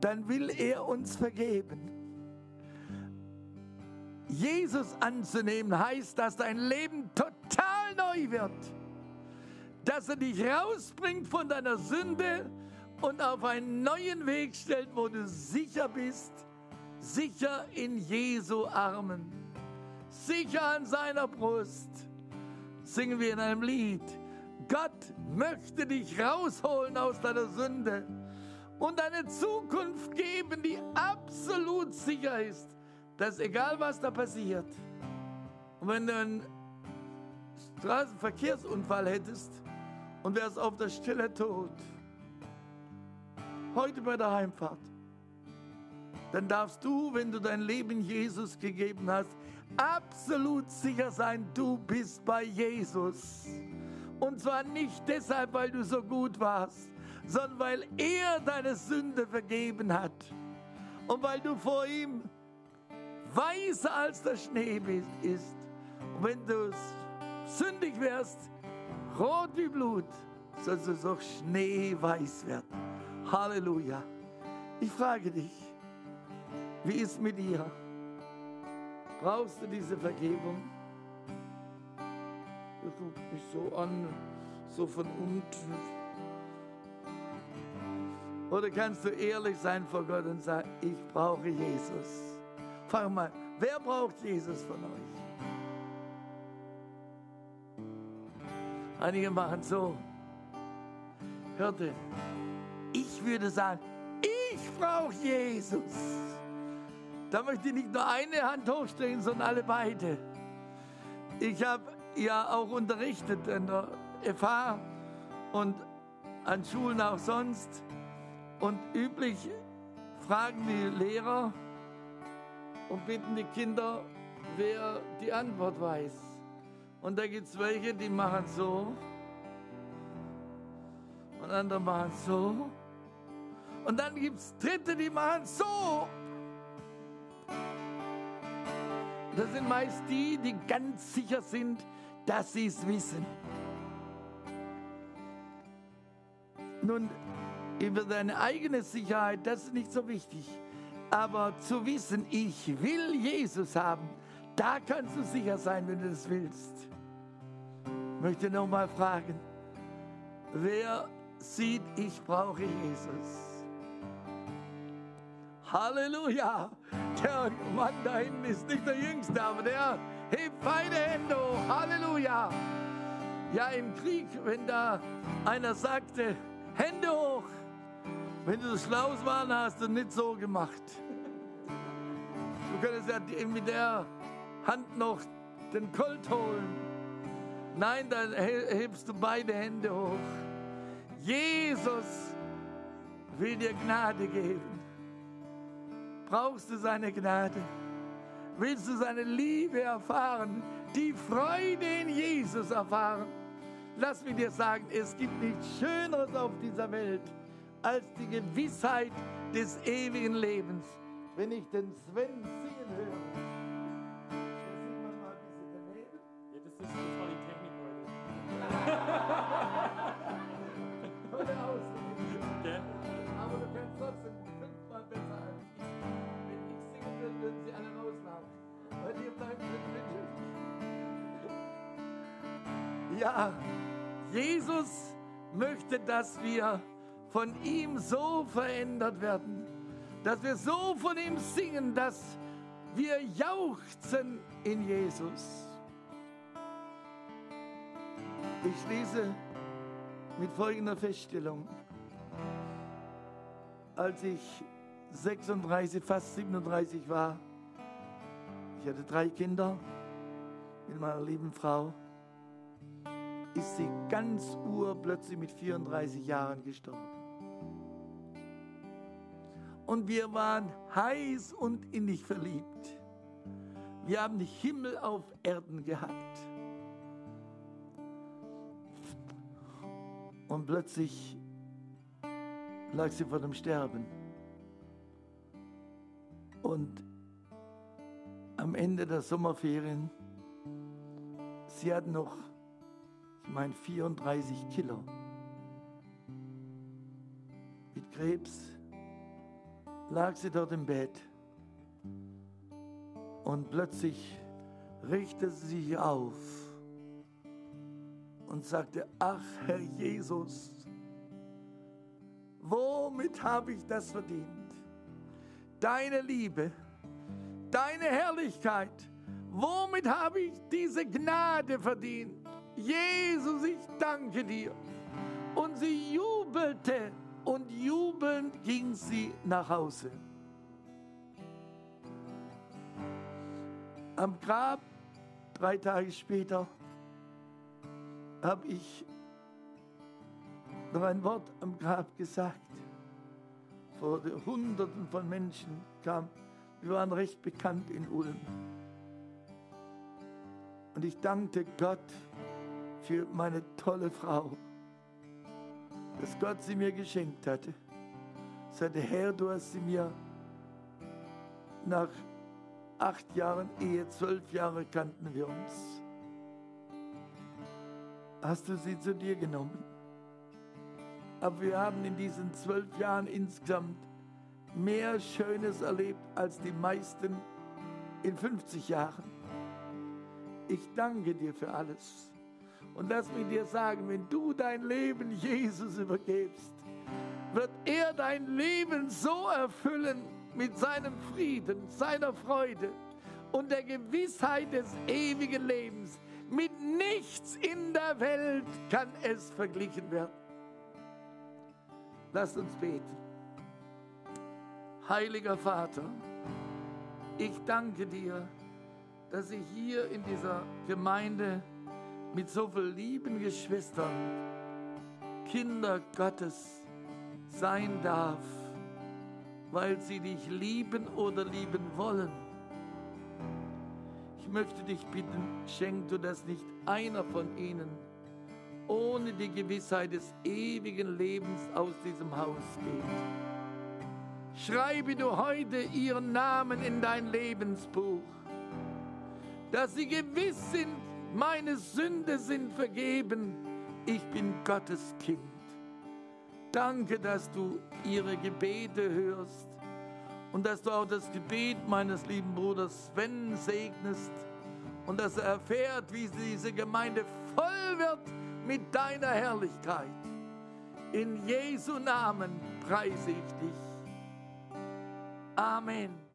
dann will er uns vergeben. Jesus anzunehmen heißt, dass dein Leben total neu wird, dass er dich rausbringt von deiner Sünde und auf einen neuen Weg stellt, wo du sicher bist, sicher in Jesu Armen sicher an seiner Brust. Singen wir in einem Lied. Gott möchte dich rausholen aus deiner Sünde und eine Zukunft geben, die absolut sicher ist, dass egal was da passiert, und wenn du einen Straßenverkehrsunfall hättest und wärst auf der Stelle tot, heute bei der Heimfahrt, dann darfst du, wenn du dein Leben Jesus gegeben hast, absolut sicher sein, du bist bei Jesus. Und zwar nicht deshalb, weil du so gut warst, sondern weil er deine Sünde vergeben hat. Und weil du vor ihm weißer als der Schnee ist. Und wenn du sündig wärst, rot wie Blut, sollst du so schneeweiß werden. Halleluja. Ich frage dich, wie ist mit dir? Brauchst du diese Vergebung? Du guckst mich so an, so von unten. Oder kannst du ehrlich sein vor Gott und sagen, ich brauche Jesus? Frag mal, wer braucht Jesus von euch? Einige machen so. Hörte, ich würde sagen, ich brauche Jesus. Da möchte ich nicht nur eine Hand hochstellen, sondern alle beide. Ich habe ja auch unterrichtet in der FH und an Schulen auch sonst. Und üblich fragen die Lehrer und bitten die Kinder, wer die Antwort weiß. Und da gibt es welche, die machen so. Und andere machen so. Und dann gibt es Dritte, die machen so. Das sind meist die, die ganz sicher sind, dass sie es wissen. Nun, über deine eigene Sicherheit, das ist nicht so wichtig. Aber zu wissen, ich will Jesus haben, da kannst du sicher sein, wenn du das willst. Ich möchte noch mal fragen, wer sieht, ich brauche Jesus? Halleluja! Der Mann da hinten ist nicht der Jüngste, aber der hebt beide Hände hoch. Halleluja! Ja, im Krieg, wenn da einer sagte, Hände hoch, wenn du das Schlaus waren, hast du nicht so gemacht. Du könntest ja mit der Hand noch den Colt holen. Nein, dann hebst du beide Hände hoch. Jesus will dir Gnade geben. Brauchst du seine Gnade? Willst du seine Liebe erfahren? Die Freude in Jesus erfahren? Lass mich dir sagen, es gibt nichts Schöneres auf dieser Welt als die Gewissheit des ewigen Lebens. Wenn ich den Sven singen höre, Ja, Jesus möchte, dass wir von ihm so verändert werden, dass wir so von ihm singen, dass wir jauchzen in Jesus. Ich schließe mit folgender Feststellung. Als ich 36, fast 37 war, ich hatte drei Kinder mit meiner lieben Frau, ist sie ganz urplötzlich mit 34 Jahren gestorben. Und wir waren heiß und innig verliebt. Wir haben den Himmel auf Erden gehabt. Und plötzlich lag sie vor dem Sterben. Und am Ende der Sommerferien, sie hat noch, ich meine, 34 Kilo mit Krebs lag sie dort im Bett und plötzlich richtete sie sich auf und sagte, ach Herr Jesus, womit habe ich das verdient? Deine Liebe, deine Herrlichkeit, Womit habe ich diese Gnade verdient? Jesus, ich danke dir. Und sie jubelte und jubelnd ging sie nach Hause. Am Grab, drei Tage später, habe ich noch ein Wort am Grab gesagt. Vor Hunderten von Menschen kam, wir waren recht bekannt in Ulm. Und ich dankte Gott für meine tolle Frau, dass Gott sie mir geschenkt hatte. Sagte, Herr, du hast sie mir nach acht Jahren Ehe, zwölf Jahre kannten wir uns. Hast du sie zu dir genommen? Aber wir haben in diesen zwölf Jahren insgesamt mehr Schönes erlebt als die meisten in 50 Jahren. Ich danke dir für alles. Und lass mich dir sagen, wenn du dein Leben Jesus übergibst, wird er dein Leben so erfüllen mit seinem Frieden, seiner Freude und der Gewissheit des ewigen Lebens. Mit nichts in der Welt kann es verglichen werden. Lasst uns beten. Heiliger Vater, ich danke dir, dass ich hier in dieser Gemeinde mit so vielen lieben Geschwistern, Kinder Gottes sein darf, weil sie dich lieben oder lieben wollen. Ich möchte dich bitten, schenk du, dass nicht einer von ihnen ohne die Gewissheit des ewigen Lebens aus diesem Haus geht. Schreibe du heute ihren Namen in dein Lebensbuch, dass sie gewiss sind, meine Sünde sind vergeben, ich bin Gottes Kind. Danke, dass du ihre Gebete hörst und dass du auch das Gebet meines lieben Bruders Sven segnest und dass er erfährt, wie diese Gemeinde voll wird mit deiner Herrlichkeit. In Jesu Namen preise ich dich. Amen.